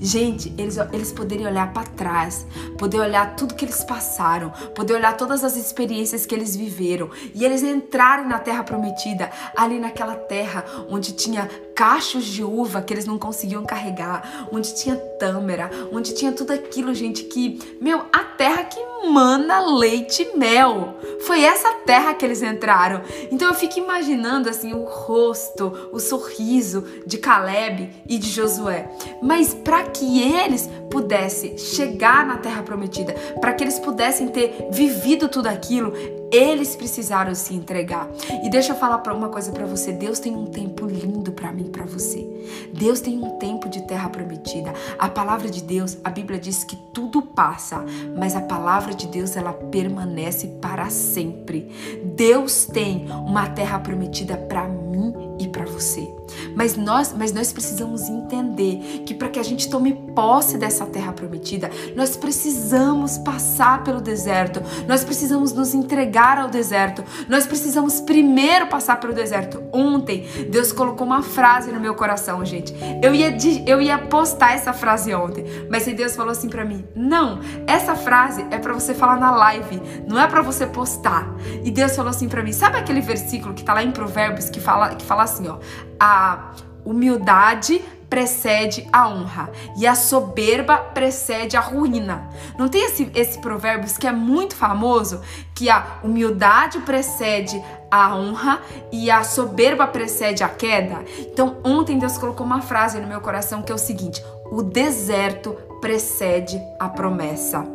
Gente, eles, eles poderiam olhar para trás, poder olhar tudo que eles passaram, poder olhar todas as experiências que eles viveram e eles entrarem na terra prometida, ali naquela terra onde tinha cachos de uva que eles não conseguiam carregar, onde tinha tâmara, onde tinha tudo aquilo, gente, que, meu, a terra que mana leite e mel. Foi essa terra que eles entraram. Então eu fico imaginando assim o rosto, o sorriso de Caleb e de Josué. Mas para que eles pudessem chegar na terra prometida, para que eles pudessem ter vivido tudo aquilo, eles precisaram se entregar. E deixa eu falar uma coisa para você. Deus tem um tempo lindo para mim, para você. Deus tem um tempo de terra prometida. A palavra de Deus, a Bíblia diz que tudo passa, mas a palavra de Deus ela permanece para sempre. Deus tem uma terra prometida para mim e para você. Mas nós, mas nós precisamos entender que para que a gente tome posse dessa terra prometida, nós precisamos passar pelo deserto. Nós precisamos nos entregar ao deserto. Nós precisamos primeiro passar pelo deserto. Ontem Deus colocou uma frase no meu coração, gente. Eu ia eu ia postar essa frase ontem, mas Deus falou assim para mim: "Não, essa frase é para você falar na live, não é para você postar". E Deus falou assim para mim: "Sabe aquele versículo que tá lá em Provérbios que fala que fala assim, ó: a humildade precede a honra e a soberba precede a ruína. Não tem esse, esse provérbio que é muito famoso que a humildade precede a honra e a soberba precede a queda? Então, ontem Deus colocou uma frase no meu coração que é o seguinte: o deserto precede a promessa.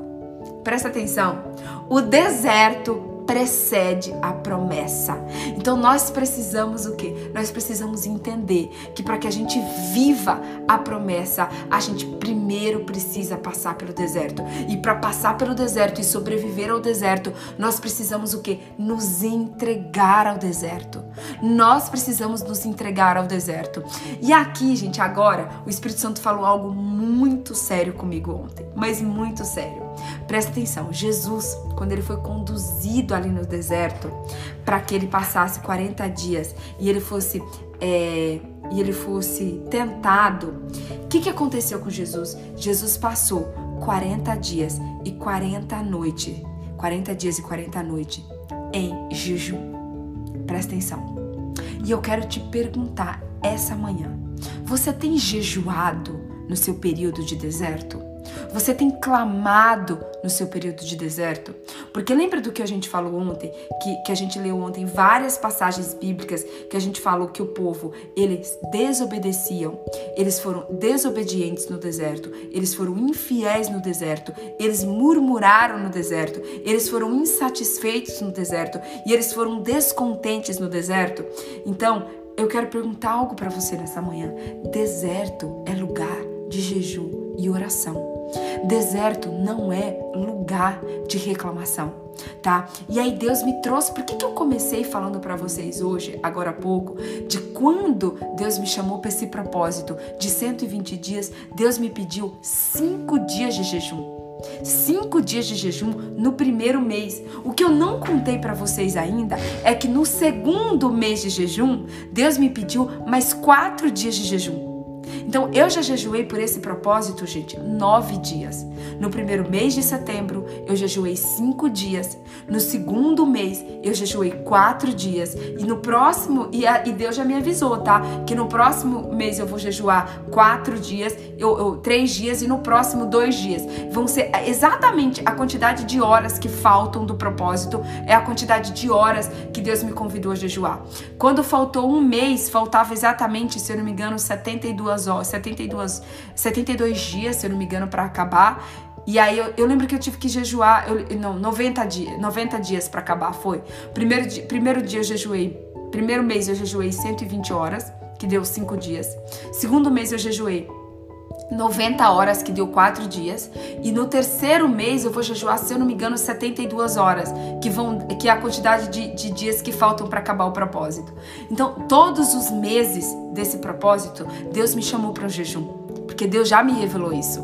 Presta atenção. O deserto precede a promessa. Então nós precisamos o quê? Nós precisamos entender que para que a gente viva a promessa, a gente primeiro precisa passar pelo deserto. E para passar pelo deserto e sobreviver ao deserto, nós precisamos o quê? Nos entregar ao deserto. Nós precisamos nos entregar ao deserto. E aqui, gente, agora o Espírito Santo falou algo muito sério comigo ontem, mas muito sério. Presta atenção, Jesus, quando ele foi conduzido ali no deserto, para que ele passasse 40 dias e ele fosse é, e ele fosse tentado, o que, que aconteceu com Jesus? Jesus passou 40 dias e 40 noites, 40 dias e 40 noites em jejum. Presta atenção. E eu quero te perguntar essa manhã: você tem jejuado no seu período de deserto? Você tem clamado no seu período de deserto? Porque lembra do que a gente falou ontem, que, que a gente leu ontem várias passagens bíblicas que a gente falou que o povo, eles desobedeciam, eles foram desobedientes no deserto, eles foram infiéis no deserto, eles murmuraram no deserto, eles foram insatisfeitos no deserto e eles foram descontentes no deserto. Então, eu quero perguntar algo para você nessa manhã. Deserto é lugar de jejum e oração. Deserto não é lugar de reclamação, tá? E aí Deus me trouxe, por que, que eu comecei falando para vocês hoje, agora há pouco, de quando Deus me chamou para esse propósito de 120 dias, Deus me pediu cinco dias de jejum. Cinco dias de jejum no primeiro mês. O que eu não contei para vocês ainda é que no segundo mês de jejum, Deus me pediu mais quatro dias de jejum. Então eu já jejuei por esse propósito, gente, nove dias. No primeiro mês de setembro, eu jejuei cinco dias. No segundo mês, eu jejuei quatro dias. E no próximo, e, a, e Deus já me avisou, tá? Que no próximo mês eu vou jejuar quatro dias, eu, eu, três dias, e no próximo, dois dias. Vão ser exatamente a quantidade de horas que faltam do propósito, é a quantidade de horas que Deus me convidou a jejuar. Quando faltou um mês, faltava exatamente, se eu não me engano, 72 horas, 72, 72 dias, se eu não me engano, para acabar. E aí eu, eu, lembro que eu tive que jejuar, eu, não, 90 dias, 90 dias para acabar foi. Primeiro dia, primeiro dia eu jejuei, primeiro mês eu jejuei 120 horas, que deu 5 dias. Segundo mês eu jejuei 90 horas, que deu 4 dias. E no terceiro mês eu vou jejuar, se eu não me engano, 72 horas, que, vão, que é a quantidade de, de dias que faltam para acabar o propósito. Então, todos os meses desse propósito, Deus me chamou para o jejum porque Deus já me revelou isso.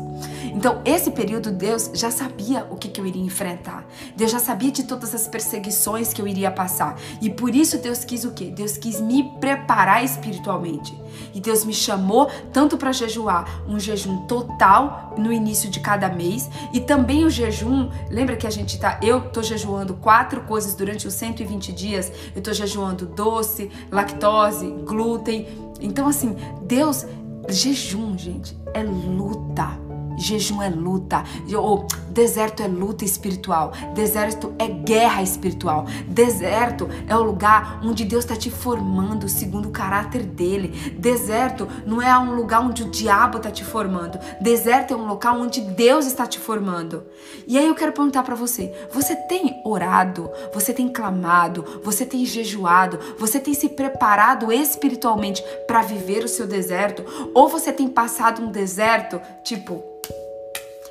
Então, esse período, Deus já sabia o que, que eu iria enfrentar. Deus já sabia de todas as perseguições que eu iria passar. E por isso Deus quis o quê? Deus quis me preparar espiritualmente. E Deus me chamou tanto para jejuar um jejum total no início de cada mês e também o jejum. Lembra que a gente tá. Eu tô jejuando quatro coisas durante os 120 dias. Eu tô jejuando doce, lactose, glúten. Então, assim, Deus Jejum, gente, é luta. Jejum é luta. Ou deserto é luta espiritual. Deserto é guerra espiritual. Deserto é o lugar onde Deus está te formando segundo o caráter dele. Deserto não é um lugar onde o diabo está te formando. Deserto é um local onde Deus está te formando. E aí eu quero perguntar para você: você tem orado? Você tem clamado? Você tem jejuado? Você tem se preparado espiritualmente para viver o seu deserto? Ou você tem passado um deserto tipo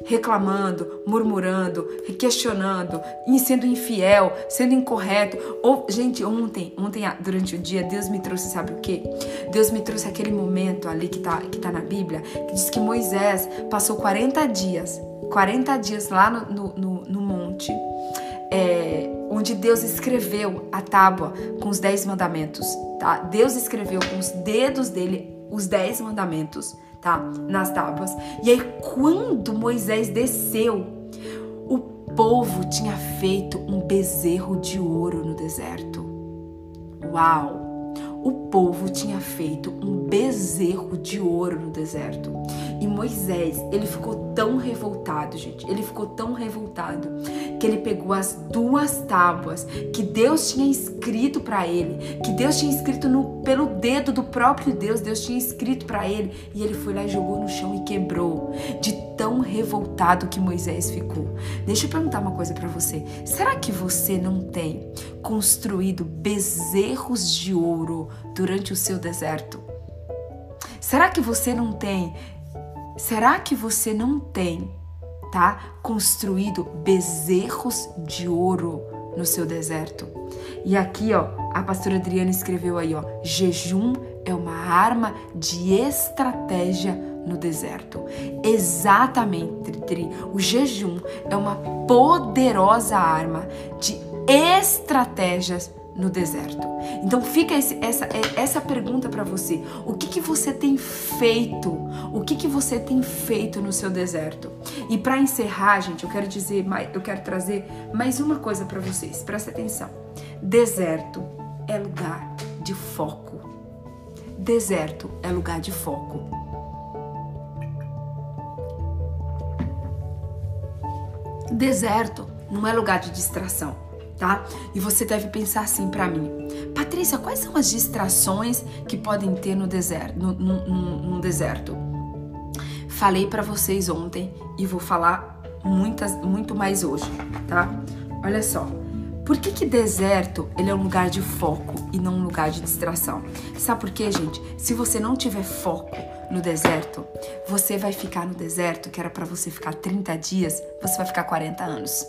reclamando, murmurando, questionando, sendo infiel, sendo incorreto. Ou, gente, ontem, ontem durante o dia, Deus me trouxe, sabe o que? Deus me trouxe aquele momento ali que tá, que tá na Bíblia, que diz que Moisés passou 40 dias, 40 dias lá no, no, no, no monte, é, onde Deus escreveu a tábua com os dez mandamentos, tá? Deus escreveu com os dedos dele os dez mandamentos tá? Nas tábuas. E aí, quando Moisés desceu, o povo tinha feito um bezerro de ouro no deserto. Uau! O povo tinha feito um bezerro de ouro no deserto. E Moisés, ele ficou tão revoltado, gente. Ele ficou tão revoltado que ele pegou as duas tábuas que Deus tinha escrito para ele, que Deus tinha escrito no, pelo dedo do próprio Deus, Deus tinha escrito para ele, e ele foi lá e jogou no chão e quebrou, de tão revoltado que Moisés ficou. Deixa eu perguntar uma coisa para você. Será que você não tem construído bezerros de ouro durante o seu deserto? Será que você não tem? Será que você não tem, tá? Construído bezerros de ouro no seu deserto? E aqui, ó, a pastora Adriana escreveu aí, ó, jejum é uma arma de estratégia no deserto. Exatamente, Tri. O jejum é uma poderosa arma de estratégias no deserto. Então fica esse, essa, essa pergunta para você: o que, que você tem feito? O que, que você tem feito no seu deserto? E para encerrar, gente, eu quero dizer, eu quero trazer mais uma coisa para vocês. Presta atenção. Deserto é lugar de foco. Deserto é lugar de foco. Deserto não é lugar de distração tá? E você deve pensar assim para mim, Patrícia, quais são as distrações que podem ter no deserto? No, no, no, deserto? Falei para vocês ontem e vou falar muitas, muito mais hoje, tá? Olha só. Por que, que deserto ele é um lugar de foco e não um lugar de distração? Sabe por quê, gente? Se você não tiver foco no deserto, você vai ficar no deserto, que era para você ficar 30 dias, você vai ficar 40 anos.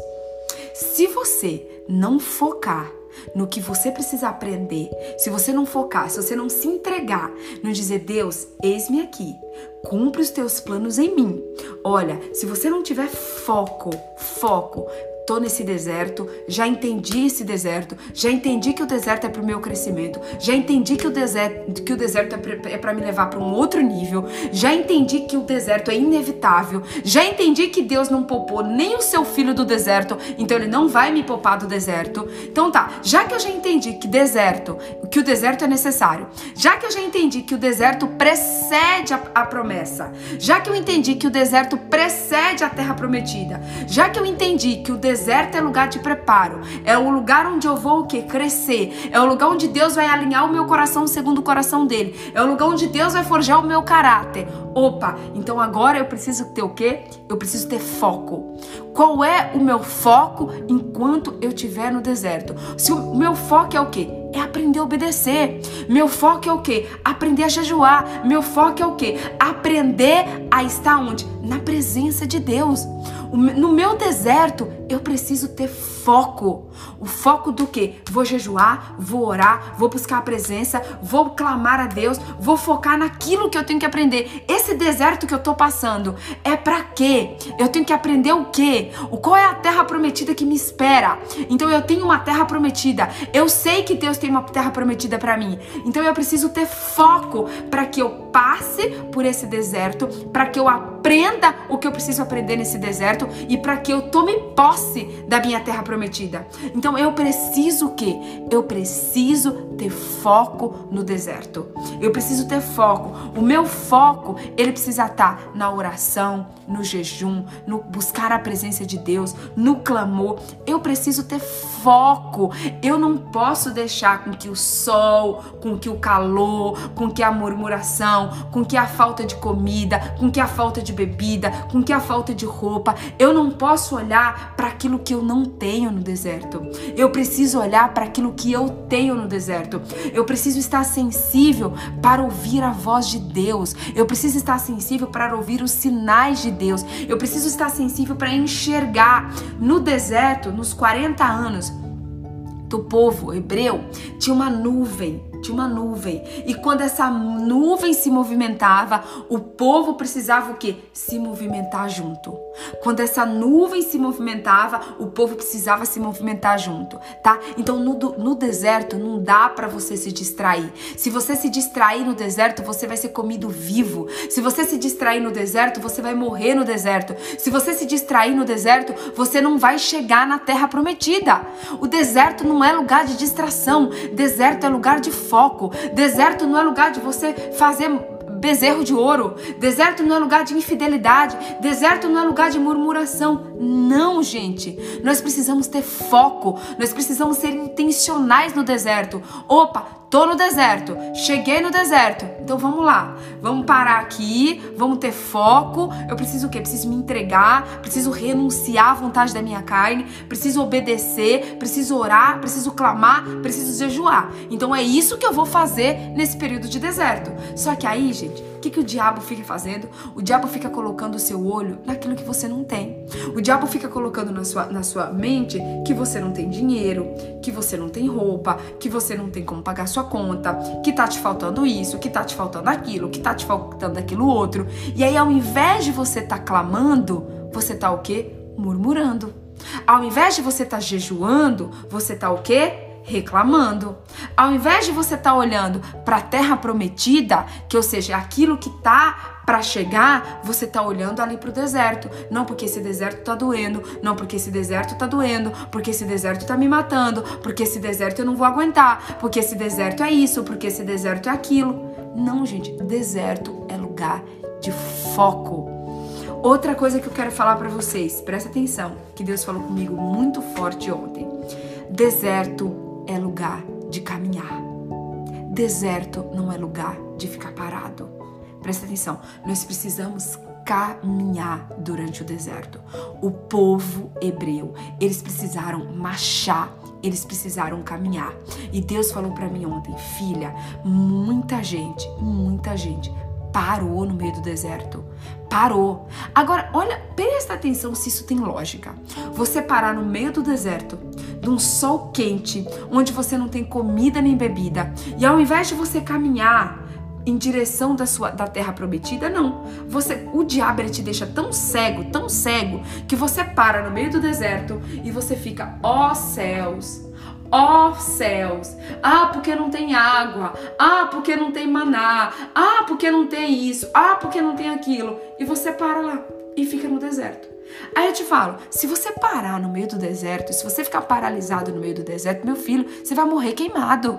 Se você não focar no que você precisa aprender, se você não focar, se você não se entregar, não dizer, Deus, eis-me aqui, cumpre os teus planos em mim. Olha, se você não tiver foco, foco, tô nesse deserto, já entendi esse deserto, já entendi que o deserto é para o meu crescimento, já entendi que o deserto, que o deserto é para é me levar para um outro nível, já entendi que o deserto é inevitável, já entendi que Deus não poupou nem o seu filho do deserto, então ele não vai me poupar do deserto. Então tá, já que eu já entendi que deserto, que o deserto é necessário, já que eu já entendi que o deserto precede a, a promessa, já que eu entendi que o deserto precede a terra prometida, já que eu entendi que o deserto deserto é lugar de preparo. É o lugar onde eu vou o quê? Crescer. É o lugar onde Deus vai alinhar o meu coração segundo o coração dele. É o lugar onde Deus vai forjar o meu caráter. Opa, então agora eu preciso ter o quê? Eu preciso ter foco. Qual é o meu foco enquanto eu estiver no deserto? Se o meu foco é o quê? é aprender a obedecer. Meu foco é o quê? Aprender a jejuar. Meu foco é o quê? Aprender a estar onde? Na presença de Deus. No meu deserto, eu preciso ter foco. O foco do quê? Vou jejuar, vou orar, vou buscar a presença, vou clamar a Deus, vou focar naquilo que eu tenho que aprender. Esse deserto que eu tô passando é para quê? Eu tenho que aprender o quê? O qual é a terra prometida que me espera? Então eu tenho uma terra prometida. Eu sei que Deus tem uma terra prometida para mim. Então eu preciso ter foco para que eu passe por esse deserto, para que eu aprenda o que eu preciso aprender nesse deserto e para que eu tome posse da minha terra prometida. Então eu preciso o quê? Eu preciso ter foco no deserto. Eu preciso ter foco. O meu foco, ele precisa estar na oração, no jejum, no buscar a presença de Deus, no clamor. Eu preciso ter foco. Eu não posso deixar com que o sol, com que o calor, com que a murmuração, com que a falta de comida, com que a falta de bebida, com que a falta de roupa, eu não posso olhar para aquilo que eu não tenho no deserto. Eu preciso olhar para aquilo que eu tenho no deserto. Eu preciso estar sensível para ouvir a voz de Deus. Eu preciso estar sensível para ouvir os sinais de Deus. Eu preciso estar sensível para enxergar no deserto, nos 40 anos do povo hebreu, tinha uma nuvem tinha uma nuvem. E quando essa nuvem se movimentava, o povo precisava o quê? Se movimentar junto. Quando essa nuvem se movimentava, o povo precisava se movimentar junto, tá? Então no, no deserto não dá para você se distrair. Se você se distrair no deserto, você vai ser comido vivo. Se você se distrair no deserto, você vai morrer no deserto. Se você se distrair no deserto, você não vai chegar na terra prometida. O deserto não é lugar de distração. Deserto é lugar de foco. Deserto não é lugar de você fazer bezerro de ouro. Deserto não é lugar de infidelidade. Deserto não é lugar de murmuração. Não, gente. Nós precisamos ter foco. Nós precisamos ser intencionais no deserto. Opa, Tô no deserto, cheguei no deserto. Então vamos lá. Vamos parar aqui, vamos ter foco. Eu preciso o quê? Preciso me entregar, preciso renunciar à vontade da minha carne, preciso obedecer, preciso orar, preciso clamar, preciso jejuar. Então é isso que eu vou fazer nesse período de deserto. Só que aí, gente, o que, que o diabo fica fazendo? O diabo fica colocando o seu olho naquilo que você não tem. O diabo fica colocando na sua, na sua mente que você não tem dinheiro, que você não tem roupa, que você não tem como pagar sua conta, que tá te faltando isso, que tá te faltando aquilo, que tá te faltando aquilo outro. E aí, ao invés de você tá clamando, você tá o quê? Murmurando. Ao invés de você tá jejuando, você tá o quê? Reclamando. Ao invés de você estar tá olhando para a terra prometida, que ou seja, aquilo que tá para chegar, você tá olhando ali para o deserto. Não porque esse deserto tá doendo, não porque esse deserto tá doendo, porque esse deserto tá me matando, porque esse deserto eu não vou aguentar, porque esse deserto é isso, porque esse deserto é aquilo. Não, gente, deserto é lugar de foco. Outra coisa que eu quero falar para vocês, presta atenção, que Deus falou comigo muito forte ontem. Deserto é lugar de caminhar. Deserto não é lugar de ficar parado. Presta atenção, nós precisamos caminhar durante o deserto. O povo hebreu, eles precisaram marchar, eles precisaram caminhar. E Deus falou para mim ontem, filha, muita gente, muita gente parou no meio do deserto. Parou. Agora, olha, presta atenção se isso tem lógica. Você parar no meio do deserto, de um sol quente, onde você não tem comida nem bebida, e ao invés de você caminhar em direção da sua da terra prometida, não. Você, o diabo ele te deixa tão cego, tão cego, que você para no meio do deserto e você fica, ó oh, céus, Ó oh, céus! Ah, porque não tem água. Ah, porque não tem maná. Ah, porque não tem isso. Ah, porque não tem aquilo. E você para lá e fica no deserto. Aí eu te falo, se você parar no meio do deserto, se você ficar paralisado no meio do deserto, meu filho, você vai morrer queimado.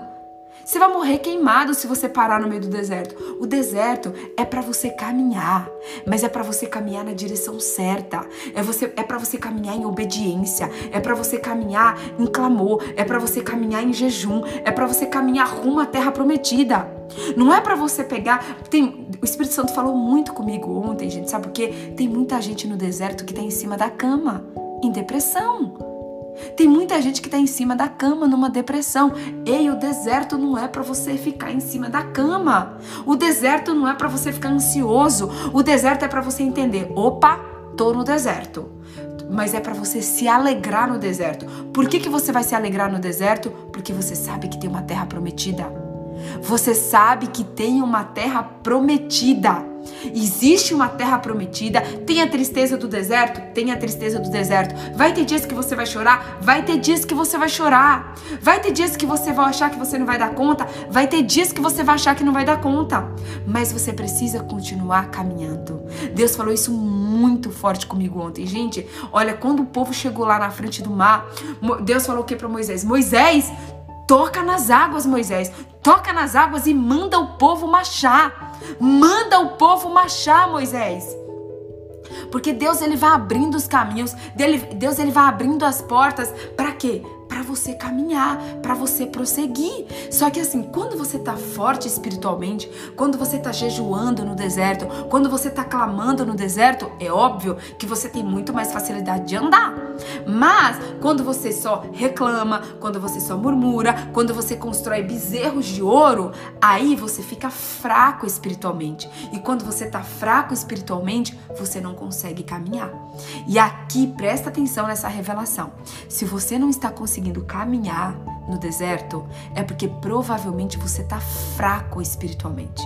Você vai morrer queimado se você parar no meio do deserto. O deserto é para você caminhar, mas é para você caminhar na direção certa. É você é para você caminhar em obediência, é para você caminhar em clamor, é para você caminhar em jejum, é para você caminhar rumo à terra prometida. Não é para você pegar, tem o Espírito Santo falou muito comigo ontem, gente, sabe por quê? Tem muita gente no deserto que tá em cima da cama, em depressão. Tem muita gente que está em cima da cama numa depressão. Ei, o deserto não é para você ficar em cima da cama. O deserto não é para você ficar ansioso. O deserto é para você entender: opa, tô no deserto. Mas é para você se alegrar no deserto. Por que, que você vai se alegrar no deserto? Porque você sabe que tem uma terra prometida. Você sabe que tem uma terra prometida. Existe uma terra prometida. Tem a tristeza do deserto? Tem a tristeza do deserto. Vai ter dias que você vai chorar? Vai ter dias que você vai chorar. Vai ter dias que você vai achar que você não vai dar conta? Vai ter dias que você vai achar que não vai dar conta. Mas você precisa continuar caminhando. Deus falou isso muito forte comigo ontem. Gente, olha, quando o povo chegou lá na frente do mar, Deus falou o que para Moisés? Moisés, Toca nas águas, Moisés. Toca nas águas e manda o povo marchar. Manda o povo marchar, Moisés. Porque Deus ele vai abrindo os caminhos, Deus ele vai abrindo as portas para quê? Você caminhar, para você prosseguir. Só que assim, quando você tá forte espiritualmente, quando você tá jejuando no deserto, quando você tá clamando no deserto, é óbvio que você tem muito mais facilidade de andar. Mas quando você só reclama, quando você só murmura, quando você constrói bezerros de ouro, aí você fica fraco espiritualmente. E quando você tá fraco espiritualmente, você não consegue caminhar. E aqui presta atenção nessa revelação. Se você não está conseguindo caminhar no deserto, é porque provavelmente você está fraco espiritualmente.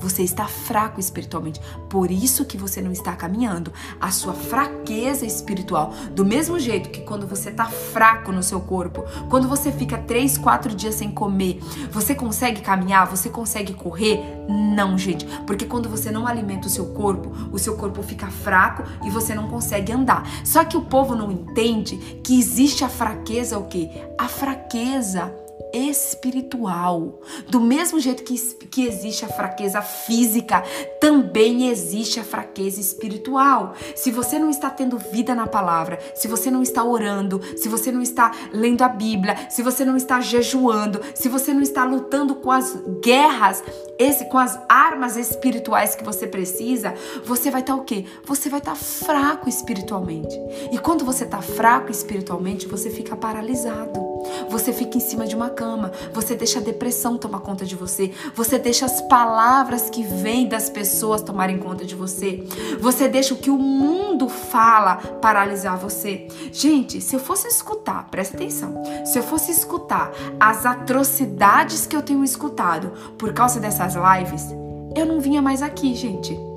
Você está fraco espiritualmente. Por isso que você não está caminhando. A sua fraqueza espiritual. Do mesmo jeito que quando você está fraco no seu corpo, quando você fica três, quatro dias sem comer, você consegue caminhar? Você consegue correr? Não, gente. Porque quando você não alimenta o seu corpo, o seu corpo fica fraco e você não consegue andar. Só que o povo não entende que existe a fraqueza o quê? A fraqueza espiritual. Do mesmo jeito que, que existe a fraqueza física, também existe a fraqueza espiritual. Se você não está tendo vida na palavra, se você não está orando, se você não está lendo a Bíblia, se você não está jejuando, se você não está lutando com as guerras, esse com as armas espirituais que você precisa, você vai estar o quê? Você vai estar fraco espiritualmente. E quando você está fraco espiritualmente, você fica paralisado. Você fica em cima de uma cama, você deixa a depressão tomar conta de você, você deixa as palavras que vêm das pessoas tomarem conta de você, você deixa o que o mundo fala paralisar você. Gente, se eu fosse escutar, presta atenção, se eu fosse escutar as atrocidades que eu tenho escutado por causa dessas lives, eu não vinha mais aqui, gente.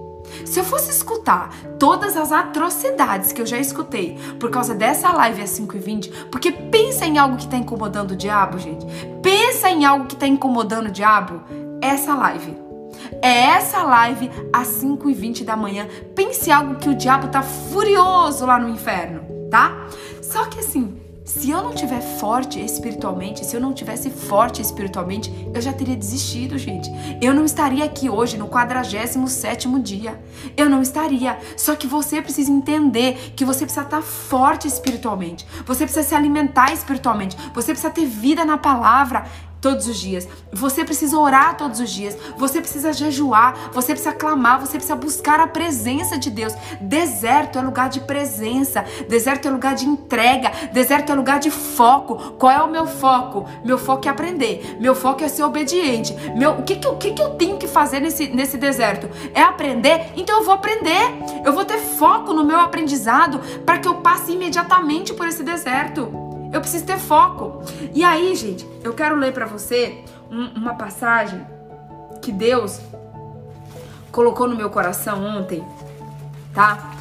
Se eu fosse escutar todas as atrocidades que eu já escutei por causa dessa live às 5h20, porque pensa em algo que está incomodando o diabo, gente. Pensa em algo que está incomodando o diabo. Essa live. É essa live às 5h20 da manhã. Pense em algo que o diabo tá furioso lá no inferno, tá? Só que assim, se eu não tiver forte espiritualmente, se eu não tivesse forte espiritualmente, eu já teria desistido, gente. Eu não estaria aqui hoje no 47 dia. Eu não estaria. Só que você precisa entender que você precisa estar forte espiritualmente. Você precisa se alimentar espiritualmente. Você precisa ter vida na palavra todos os dias. Você precisa orar todos os dias. Você precisa jejuar. Você precisa clamar. Você precisa buscar a presença de Deus. Deserto é lugar de presença. Deserto é lugar de entrega. Deserto é lugar de foco. Qual é o meu foco? Meu foco é aprender. Meu foco é ser obediente. Meu, o que, que, o que, que eu tenho que fazer nesse, nesse deserto? É aprender? Então eu vou aprender. Eu vou ter foco no meu aprendizado para que eu passe imediatamente por esse deserto. Eu preciso ter foco. E aí, gente, eu quero ler para você um, uma passagem que Deus colocou no meu coração ontem, tá?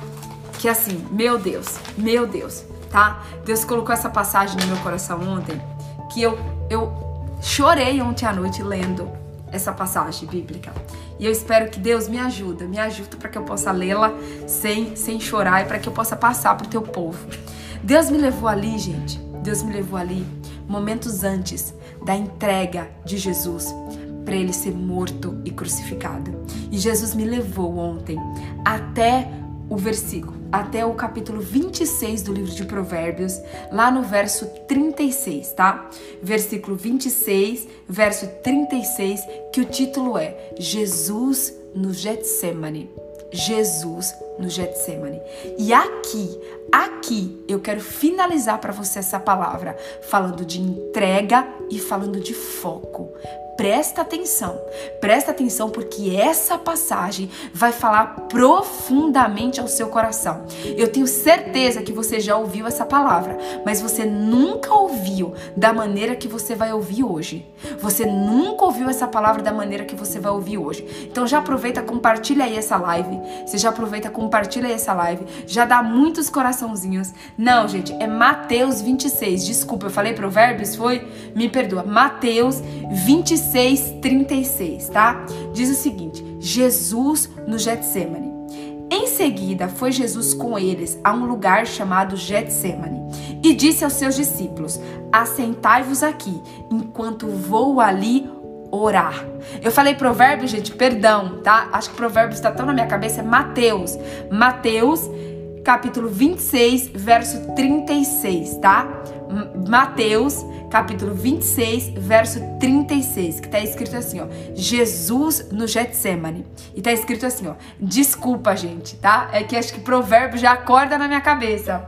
Que assim, meu Deus, meu Deus, tá? Deus colocou essa passagem no meu coração ontem, que eu eu chorei ontem à noite lendo essa passagem bíblica. E eu espero que Deus me ajude, me ajude para que eu possa lê-la sem sem chorar e para que eu possa passar para o teu povo. Deus me levou ali, gente, Deus me levou ali momentos antes da entrega de Jesus para ele ser morto e crucificado. E Jesus me levou ontem até o versículo, até o capítulo 26 do livro de Provérbios, lá no verso 36, tá? Versículo 26, verso 36, que o título é Jesus no Getsemane. Jesus no Getsemane. E aqui, aqui eu quero finalizar para você essa palavra falando de entrega e falando de foco. Presta atenção, presta atenção porque essa passagem vai falar profundamente ao seu coração. Eu tenho certeza que você já ouviu essa palavra, mas você nunca ouviu da maneira que você vai ouvir hoje. Você nunca ouviu essa palavra da maneira que você vai ouvir hoje. Então já aproveita, compartilha aí essa live. Você já aproveita, compartilha aí essa live. Já dá muitos coraçãozinhos. Não, gente, é Mateus 26. Desculpa, eu falei provérbios, foi? Me perdoa. Mateus 26 26, 36, tá? Diz o seguinte: Jesus no Getsemane. Em seguida, foi Jesus com eles a um lugar chamado Getsemane e disse aos seus discípulos: Assentai-vos aqui, enquanto vou ali orar. Eu falei provérbio, gente, perdão, tá? Acho que provérbio está tão na minha cabeça, é Mateus. Mateus, capítulo 26, verso 36, tá? Mateus, capítulo 26, verso 36, que está escrito assim, ó, Jesus no Getsemane. E está escrito assim, ó, desculpa, gente, tá? É que acho que provérbio já acorda na minha cabeça.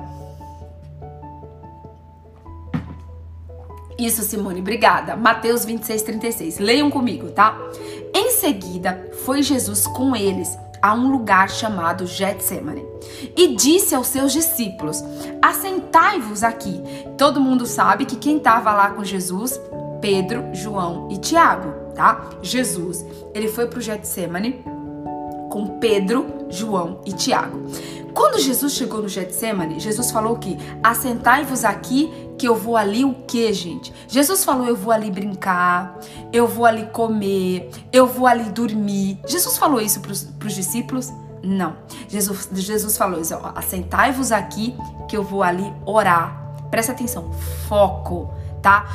Isso, Simone, obrigada. Mateus 26, 36. Leiam comigo, tá? Em seguida, foi Jesus com eles a um lugar chamado Getsemane e disse aos seus discípulos: Assentai-vos aqui. Todo mundo sabe que quem estava lá com Jesus, Pedro, João e Tiago, tá? Jesus, ele foi para o Getsemane com Pedro, João e Tiago. Quando Jesus chegou no Getsemane, Jesus falou que assentai-vos aqui que eu vou ali o que, gente? Jesus falou eu vou ali brincar, eu vou ali comer, eu vou ali dormir. Jesus falou isso para os discípulos? Não. Jesus, Jesus falou isso, assentai-vos aqui que eu vou ali orar. Presta atenção, foco, tá?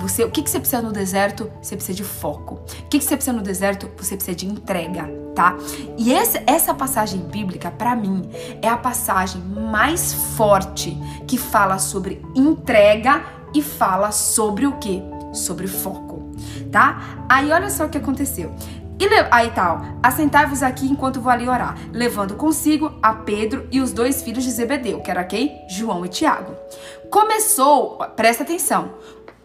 Você, o que, que você precisa no deserto? Você precisa de foco. O que, que você precisa no deserto? Você precisa de entrega, tá? E essa, essa passagem bíblica, para mim, é a passagem mais forte que fala sobre entrega e fala sobre o que? Sobre foco, tá? Aí olha só o que aconteceu. E aí tal, assentai-vos aqui enquanto vou ali orar, levando consigo a Pedro e os dois filhos de Zebedeu, que era quem? João e Tiago. Começou, presta atenção,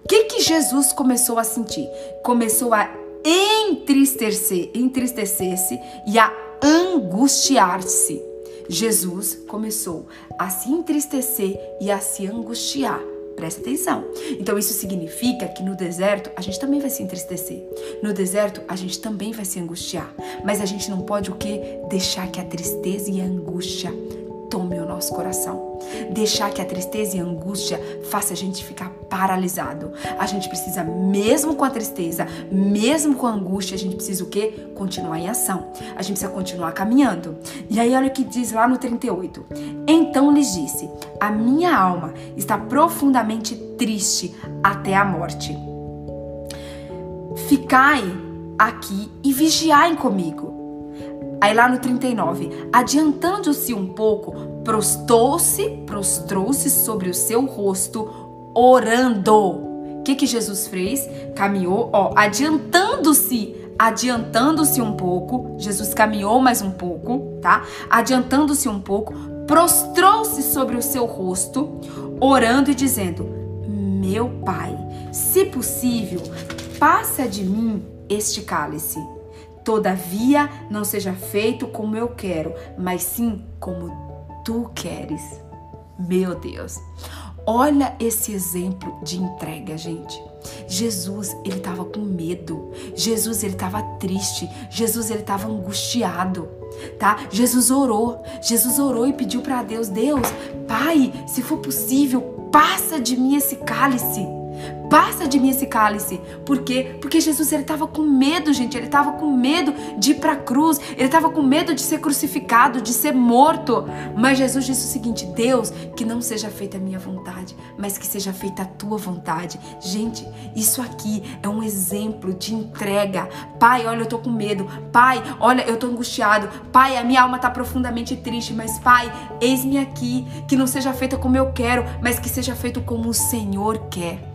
o que que Jesus começou a sentir? Começou a entristecer, entristecer-se e a angustiar-se. Jesus começou a se entristecer e a se angustiar. Presta atenção. Então isso significa que no deserto a gente também vai se entristecer. No deserto a gente também vai se angustiar. Mas a gente não pode o quê? Deixar que a tristeza e a angústia tome o nosso coração. Deixar que a tristeza e a angústia faça a gente ficar paralisado. A gente precisa, mesmo com a tristeza, mesmo com a angústia, a gente precisa o quê? Continuar em ação. A gente precisa continuar caminhando. E aí olha o que diz lá no 38. Então lhes disse: A minha alma está profundamente triste até a morte. Ficai aqui e vigiai comigo. Aí lá no 39, adiantando-se um pouco, prostou-se, prostrou-se sobre o seu rosto, orando. O que que Jesus fez? Caminhou, ó, adiantando-se, adiantando-se um pouco, Jesus caminhou mais um pouco, tá? Adiantando-se um pouco, prostrou-se sobre o seu rosto, orando e dizendo: Meu Pai, se possível, passa de mim este cálice. Todavia, não seja feito como eu quero, mas sim como tu queres. Meu Deus. Olha esse exemplo de entrega, gente. Jesus, ele estava com medo. Jesus, ele estava triste. Jesus, ele estava angustiado, tá? Jesus orou. Jesus orou e pediu para Deus: Deus, Pai, se for possível, passa de mim esse cálice. Passa de mim esse cálice. Por quê? Porque Jesus ele estava com medo, gente. Ele estava com medo de ir para a cruz. Ele estava com medo de ser crucificado, de ser morto. Mas Jesus disse o seguinte: Deus, que não seja feita a minha vontade, mas que seja feita a tua vontade. Gente, isso aqui é um exemplo de entrega. Pai, olha, eu tô com medo. Pai, olha, eu tô angustiado. Pai, a minha alma está profundamente triste. Mas, Pai, eis-me aqui. Que não seja feita como eu quero, mas que seja feito como o Senhor quer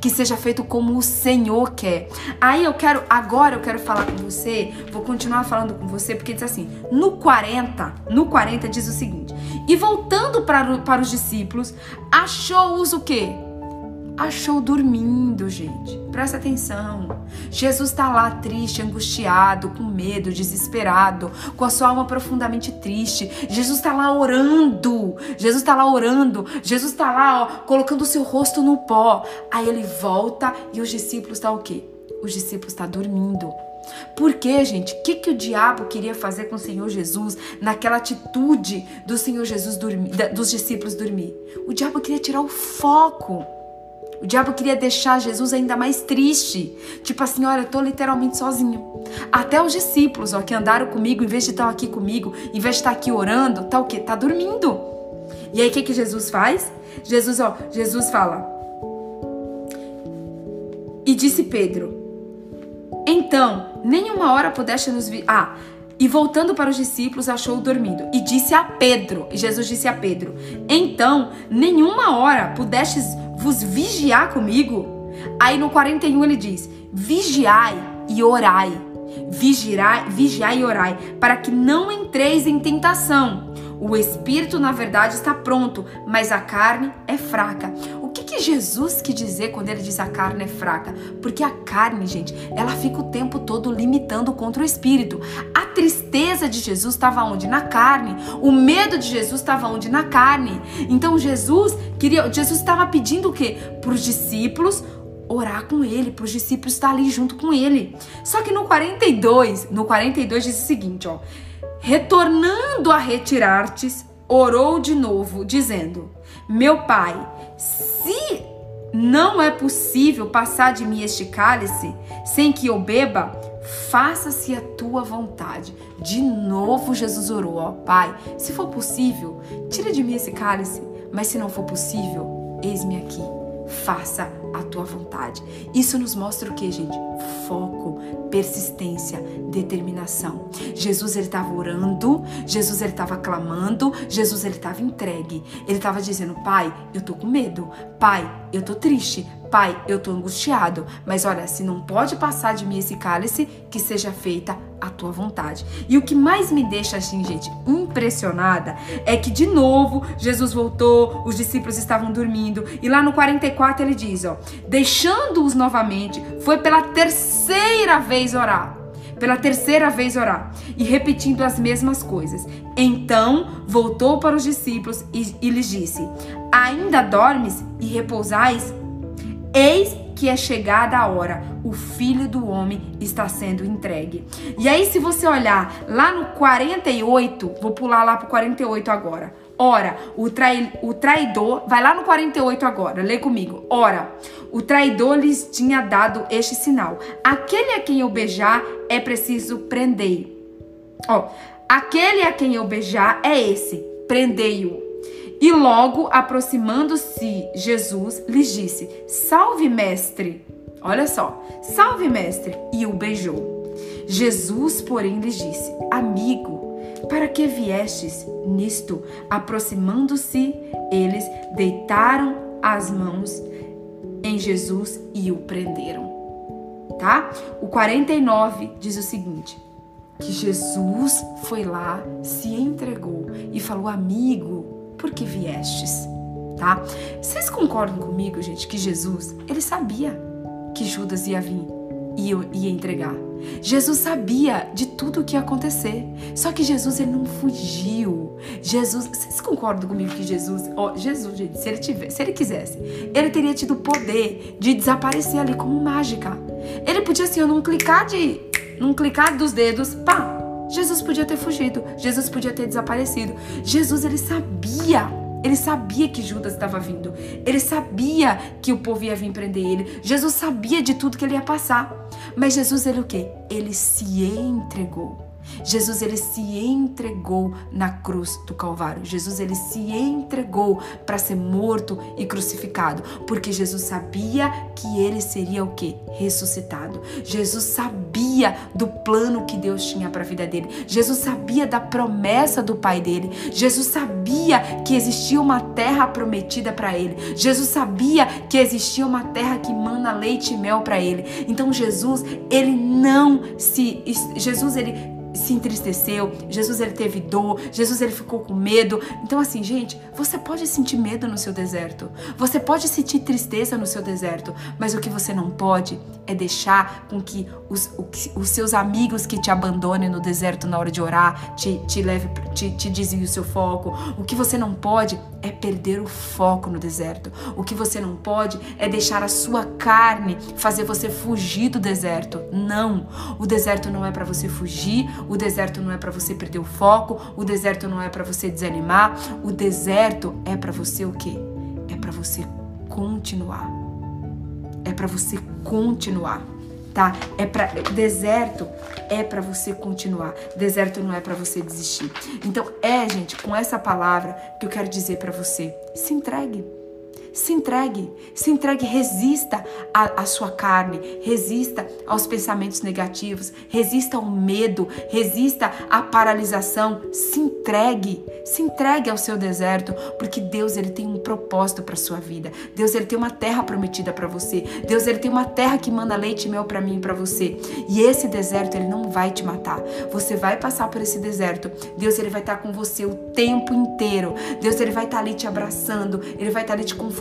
que seja feito como o Senhor quer. Aí eu quero, agora eu quero falar com você, vou continuar falando com você, porque diz assim: no 40, no 40 diz o seguinte: e voltando para, para os discípulos, achou-os o quê? Achou dormindo, gente. Presta atenção. Jesus está lá triste, angustiado, com medo, desesperado, com a sua alma profundamente triste. Jesus está lá orando. Jesus está lá orando. Jesus está lá, ó, colocando o seu rosto no pó. Aí ele volta e os discípulos estão tá o quê? Os discípulos estão tá dormindo. Por quê, gente? O que, que o diabo queria fazer com o Senhor Jesus naquela atitude do Senhor Jesus dormir, dos discípulos dormir? O diabo queria tirar o foco. O diabo queria deixar Jesus ainda mais triste. Tipo assim, olha, eu tô literalmente sozinho. Até os discípulos, ó, que andaram comigo, em vez de estar aqui comigo, em vez de estar aqui orando, tá o quê? Tá dormindo. E aí o que que Jesus faz? Jesus, ó, Jesus fala. E disse Pedro: Então, nenhuma hora pudeste nos vir. Ah, e voltando para os discípulos, achou-o dormindo. E disse a Pedro, e Jesus disse a Pedro: Então, nenhuma hora pudestes vos vigiar comigo? Aí no 41 ele diz: Vigiai e orai. Vigiai, vigiai e orai, para que não entreis em tentação. O espírito, na verdade, está pronto, mas a carne é fraca. Que Jesus quis dizer quando ele diz a carne é fraca? Porque a carne, gente, ela fica o tempo todo limitando contra o espírito. A tristeza de Jesus estava onde? Na carne. O medo de Jesus estava onde? Na carne. Então Jesus queria, Jesus estava pedindo o quê? Para os discípulos orar com ele, para os discípulos estar ali junto com ele. Só que no 42, no 42 diz o seguinte, ó: Retornando a retirar-te, orou de novo, dizendo: Meu pai, se não é possível passar de mim este cálice sem que eu beba, faça-se a tua vontade. De novo Jesus orou, ó Pai, se for possível, tira de mim esse cálice, mas se não for possível, eis-me aqui, faça a tua vontade. Isso nos mostra o que, gente? Foco, persistência, determinação. Jesus ele estava orando, Jesus ele estava clamando, Jesus ele estava entregue. Ele estava dizendo: "Pai, eu tô com medo. Pai, eu tô triste. Pai, eu tô angustiado, mas olha, se não pode passar de mim esse cálice, que seja feita a tua vontade. E o que mais me deixa assim, gente, impressionada é que de novo Jesus voltou, os discípulos estavam dormindo, e lá no 44 ele diz, ó, deixando-os novamente, foi pela terceira vez orar pela terceira vez orar e repetindo as mesmas coisas. Então voltou para os discípulos e, e lhes disse: Ainda dormes e repousais? Eis que é chegada a hora, o filho do homem está sendo entregue. E aí, se você olhar lá no 48, vou pular lá pro 48 agora. Ora, o, trai, o traidor, vai lá no 48 agora, lê comigo. Ora, o traidor lhes tinha dado este sinal: aquele a quem eu beijar é preciso prender. Ó, aquele a quem eu beijar é esse, prendei-o. E logo, aproximando-se, Jesus lhes disse: Salve, mestre! Olha só, salve, mestre! E o beijou. Jesus, porém, lhes disse: Amigo, para que viestes nisto? Aproximando-se, eles deitaram as mãos em Jesus e o prenderam. Tá? O 49 diz o seguinte: que Jesus foi lá, se entregou e falou: Amigo, por que viestes? Tá? Vocês concordam comigo, gente, que Jesus, ele sabia que Judas ia vir e ia entregar. Jesus sabia de tudo o que ia acontecer. Só que Jesus ele não fugiu. Jesus, vocês concordam comigo que Jesus, ó, Jesus, gente, se ele tivesse, se ele quisesse, ele teria tido o poder de desaparecer ali como mágica. Ele podia assim, eu não clicar de, não clicar dos dedos, pá, Jesus podia ter fugido, Jesus podia ter desaparecido. Jesus ele sabia, ele sabia que Judas estava vindo. Ele sabia que o povo ia vir prender ele. Jesus sabia de tudo que ele ia passar. Mas Jesus ele o quê? Ele se entregou. Jesus ele se entregou na cruz do Calvário. Jesus ele se entregou para ser morto e crucificado, porque Jesus sabia que ele seria o que? Ressuscitado. Jesus sabia do plano que Deus tinha para a vida dele. Jesus sabia da promessa do Pai dele. Jesus sabia que existia uma terra prometida para ele. Jesus sabia que existia uma terra que mana leite e mel para ele. Então Jesus, ele não se Jesus ele se entristeceu, Jesus ele teve dor, Jesus ele ficou com medo. Então assim, gente, você pode sentir medo no seu deserto. Você pode sentir tristeza no seu deserto, mas o que você não pode é deixar com que os, os seus amigos que te abandonem no deserto na hora de orar te, te leve, te, te desvie o seu foco. O que você não pode é perder o foco no deserto. O que você não pode é deixar a sua carne fazer você fugir do deserto. Não, o deserto não é para você fugir, o deserto não é para você perder o foco, o deserto não é para você desanimar, o deserto é para você o quê? É para você continuar. É para você continuar, tá? É para deserto é para você continuar. Deserto não é para você desistir. Então é, gente, com essa palavra que eu quero dizer para você, se entregue. Se entregue, se entregue, resista à, sua carne, resista aos pensamentos negativos, resista ao medo, resista à paralisação. Se entregue, se entregue ao seu deserto, porque Deus ele tem um propósito para sua vida. Deus ele tem uma terra prometida para você. Deus ele tem uma terra que manda leite e mel para mim e para você. E esse deserto ele não vai te matar. Você vai passar por esse deserto. Deus ele vai estar com você o tempo inteiro. Deus ele vai estar ali te abraçando, ele vai estar ali te confortando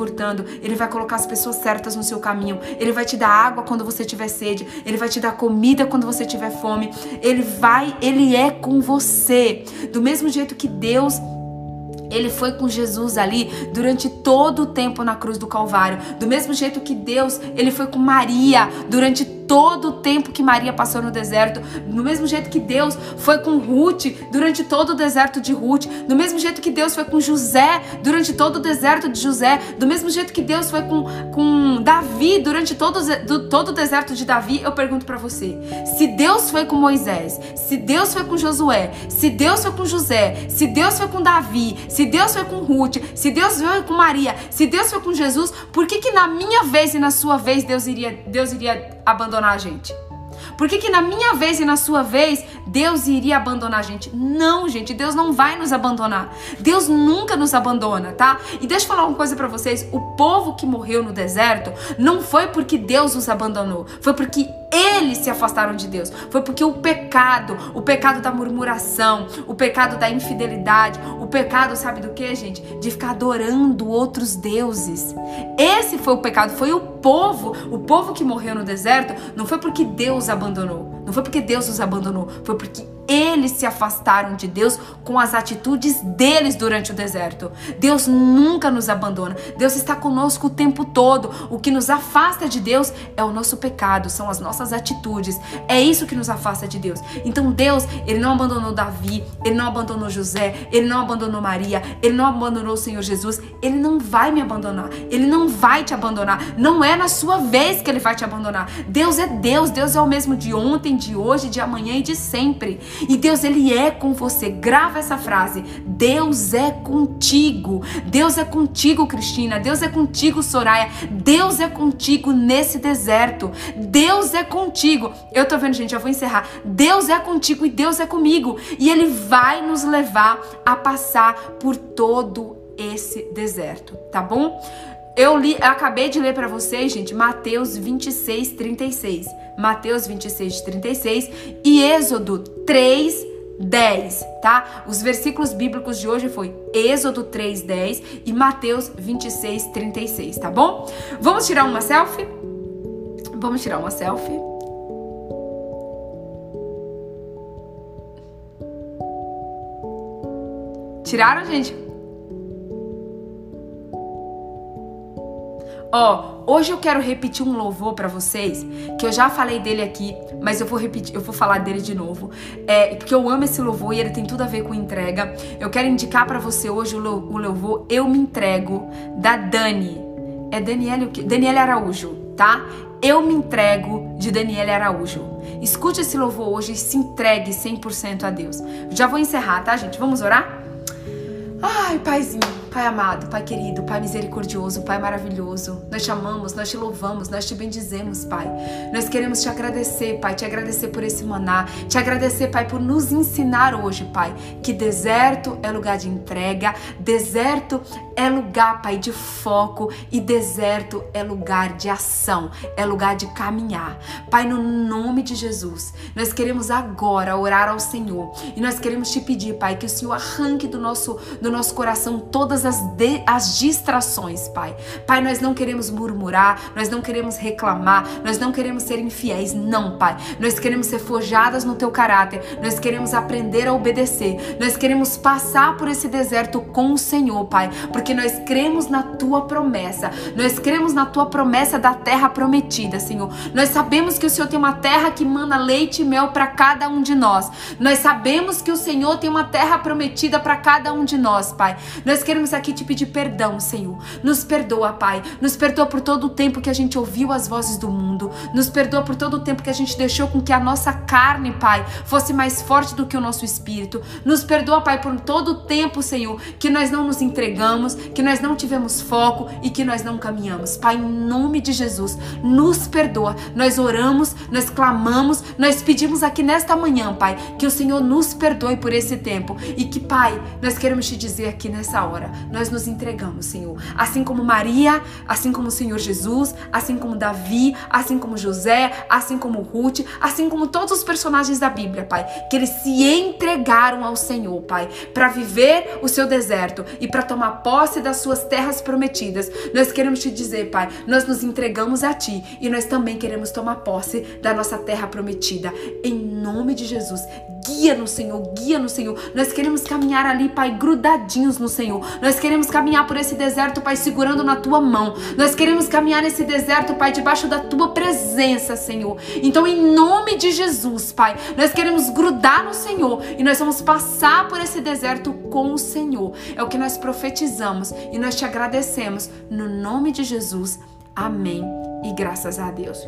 Ele vai colocar as pessoas certas no seu caminho, Ele vai te dar água quando você tiver sede, Ele vai te dar comida quando você tiver fome, Ele vai, Ele é com você. Do mesmo jeito que Deus ele foi com Jesus ali durante todo o tempo na cruz do Calvário. Do mesmo jeito que Deus, ele foi com Maria durante todo o tempo que Maria passou no deserto, do mesmo jeito que Deus foi com Ruth durante todo o deserto de Ruth, do mesmo jeito que Deus foi com José durante todo o deserto de José, do mesmo jeito que Deus foi com, com Davi durante todo, do, todo o deserto de Davi, eu pergunto para você: se Deus foi com Moisés, se Deus foi com Josué, se Deus foi com José, se Deus foi com Davi, se Deus foi com Ruth, se Deus foi com Maria, se Deus foi com Jesus, por que, que na minha vez e na sua vez Deus iria, Deus iria abandonar a gente? Por que, que na minha vez e na sua vez Deus iria abandonar a gente? Não, gente, Deus não vai nos abandonar. Deus nunca nos abandona, tá? E deixa eu falar uma coisa para vocês: o povo que morreu no deserto não foi porque Deus os abandonou, foi porque eles se afastaram de Deus. Foi porque o pecado, o pecado da murmuração, o pecado da infidelidade, o pecado, sabe do que, gente? De ficar adorando outros deuses. Esse foi o pecado, foi o povo, o povo que morreu no deserto, não foi porque Deus abandonou, não foi porque Deus os abandonou, foi porque eles se afastaram de Deus com as atitudes deles durante o deserto. Deus nunca nos abandona. Deus está conosco o tempo todo. O que nos afasta de Deus é o nosso pecado, são as nossas atitudes. É isso que nos afasta de Deus. Então Deus, ele não abandonou Davi, ele não abandonou José, ele não abandonou Maria, ele não abandonou o Senhor Jesus. Ele não vai me abandonar. Ele não vai te abandonar. Não é na sua vez que ele vai te abandonar. Deus é Deus. Deus é o mesmo de ontem, de hoje, de amanhã e de sempre. E Deus, Ele é com você. Grava essa frase. Deus é contigo. Deus é contigo, Cristina. Deus é contigo, Soraya. Deus é contigo nesse deserto. Deus é contigo. Eu tô vendo, gente, já vou encerrar. Deus é contigo e Deus é comigo. E Ele vai nos levar a passar por todo esse deserto, tá bom? Eu li, eu acabei de ler para vocês, gente, Mateus 26, 36. Mateus 26, 36 e Êxodo 3, 10, tá? Os versículos bíblicos de hoje foi Êxodo 3, 10 e Mateus 26, 36, tá bom? Vamos tirar uma selfie? Vamos tirar uma selfie? Tiraram, gente? Ó, oh, hoje eu quero repetir um louvor para vocês, que eu já falei dele aqui, mas eu vou repetir, eu vou falar dele de novo. É, porque eu amo esse louvor e ele tem tudo a ver com entrega. Eu quero indicar para você hoje o, louvor Eu Me Entrego da Dani. É Daniele? Daniele Araújo, tá? Eu Me Entrego de Daniele Araújo. Escute esse louvor hoje e se entregue 100% a Deus. Já vou encerrar, tá, gente? Vamos orar? Ai, paizinho. Pai amado, Pai querido, Pai misericordioso, Pai maravilhoso, nós te amamos, nós te louvamos, nós te bendizemos, Pai. Nós queremos te agradecer, Pai, te agradecer por esse maná, te agradecer, Pai, por nos ensinar hoje, Pai, que deserto é lugar de entrega, deserto é lugar, Pai, de foco e deserto é lugar de ação, é lugar de caminhar. Pai, no nome de Jesus, nós queremos agora orar ao Senhor e nós queremos te pedir, Pai, que o Senhor arranque do nosso, do nosso coração todas todas as, de, as distrações, Pai. Pai, nós não queremos murmurar, nós não queremos reclamar, nós não queremos ser infiéis, não, Pai. Nós queremos ser forjadas no teu caráter, nós queremos aprender a obedecer, nós queremos passar por esse deserto com o Senhor, Pai, porque nós cremos na tua promessa, nós cremos na tua promessa da terra prometida, Senhor. Nós sabemos que o Senhor tem uma terra que manda leite e mel para cada um de nós. Nós sabemos que o Senhor tem uma terra prometida para cada um de nós, Pai. Nós queremos queremos aqui te pedir perdão, Senhor. Nos perdoa, Pai. Nos perdoa por todo o tempo que a gente ouviu as vozes do mundo. Nos perdoa por todo o tempo que a gente deixou com que a nossa carne, Pai, fosse mais forte do que o nosso espírito. Nos perdoa, Pai, por todo o tempo, Senhor, que nós não nos entregamos, que nós não tivemos foco e que nós não caminhamos. Pai, em nome de Jesus, nos perdoa. Nós oramos, nós clamamos, nós pedimos aqui nesta manhã, Pai, que o Senhor nos perdoe por esse tempo e que, Pai, nós queremos te dizer aqui nessa hora, nós nos entregamos, Senhor. Assim como Maria, assim como o Senhor Jesus, assim como Davi, assim como José, assim como Ruth, assim como todos os personagens da Bíblia, Pai, que eles se entregaram ao Senhor, Pai, para viver o seu deserto e para tomar posse das suas terras prometidas. Nós queremos te dizer, Pai, nós nos entregamos a Ti e nós também queremos tomar posse da nossa terra prometida. Em nome de Jesus, guia no Senhor, guia no Senhor. Nós queremos caminhar ali, Pai, grudadinhos no Senhor. Nós queremos caminhar por esse deserto, Pai, segurando na tua mão. Nós queremos caminhar nesse deserto, Pai, debaixo da tua presença, Senhor. Então, em nome de Jesus, Pai, nós queremos grudar no Senhor e nós vamos passar por esse deserto com o Senhor. É o que nós profetizamos e nós te agradecemos no nome de Jesus. Amém. E graças a Deus.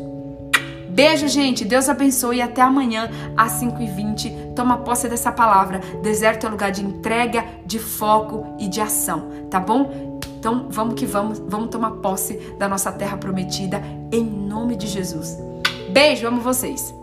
Beijo, gente. Deus abençoe e até amanhã às 5h20. Toma posse dessa palavra. Deserto é lugar de entrega, de foco e de ação, tá bom? Então vamos que vamos, vamos tomar posse da nossa terra prometida em nome de Jesus. Beijo, amo vocês.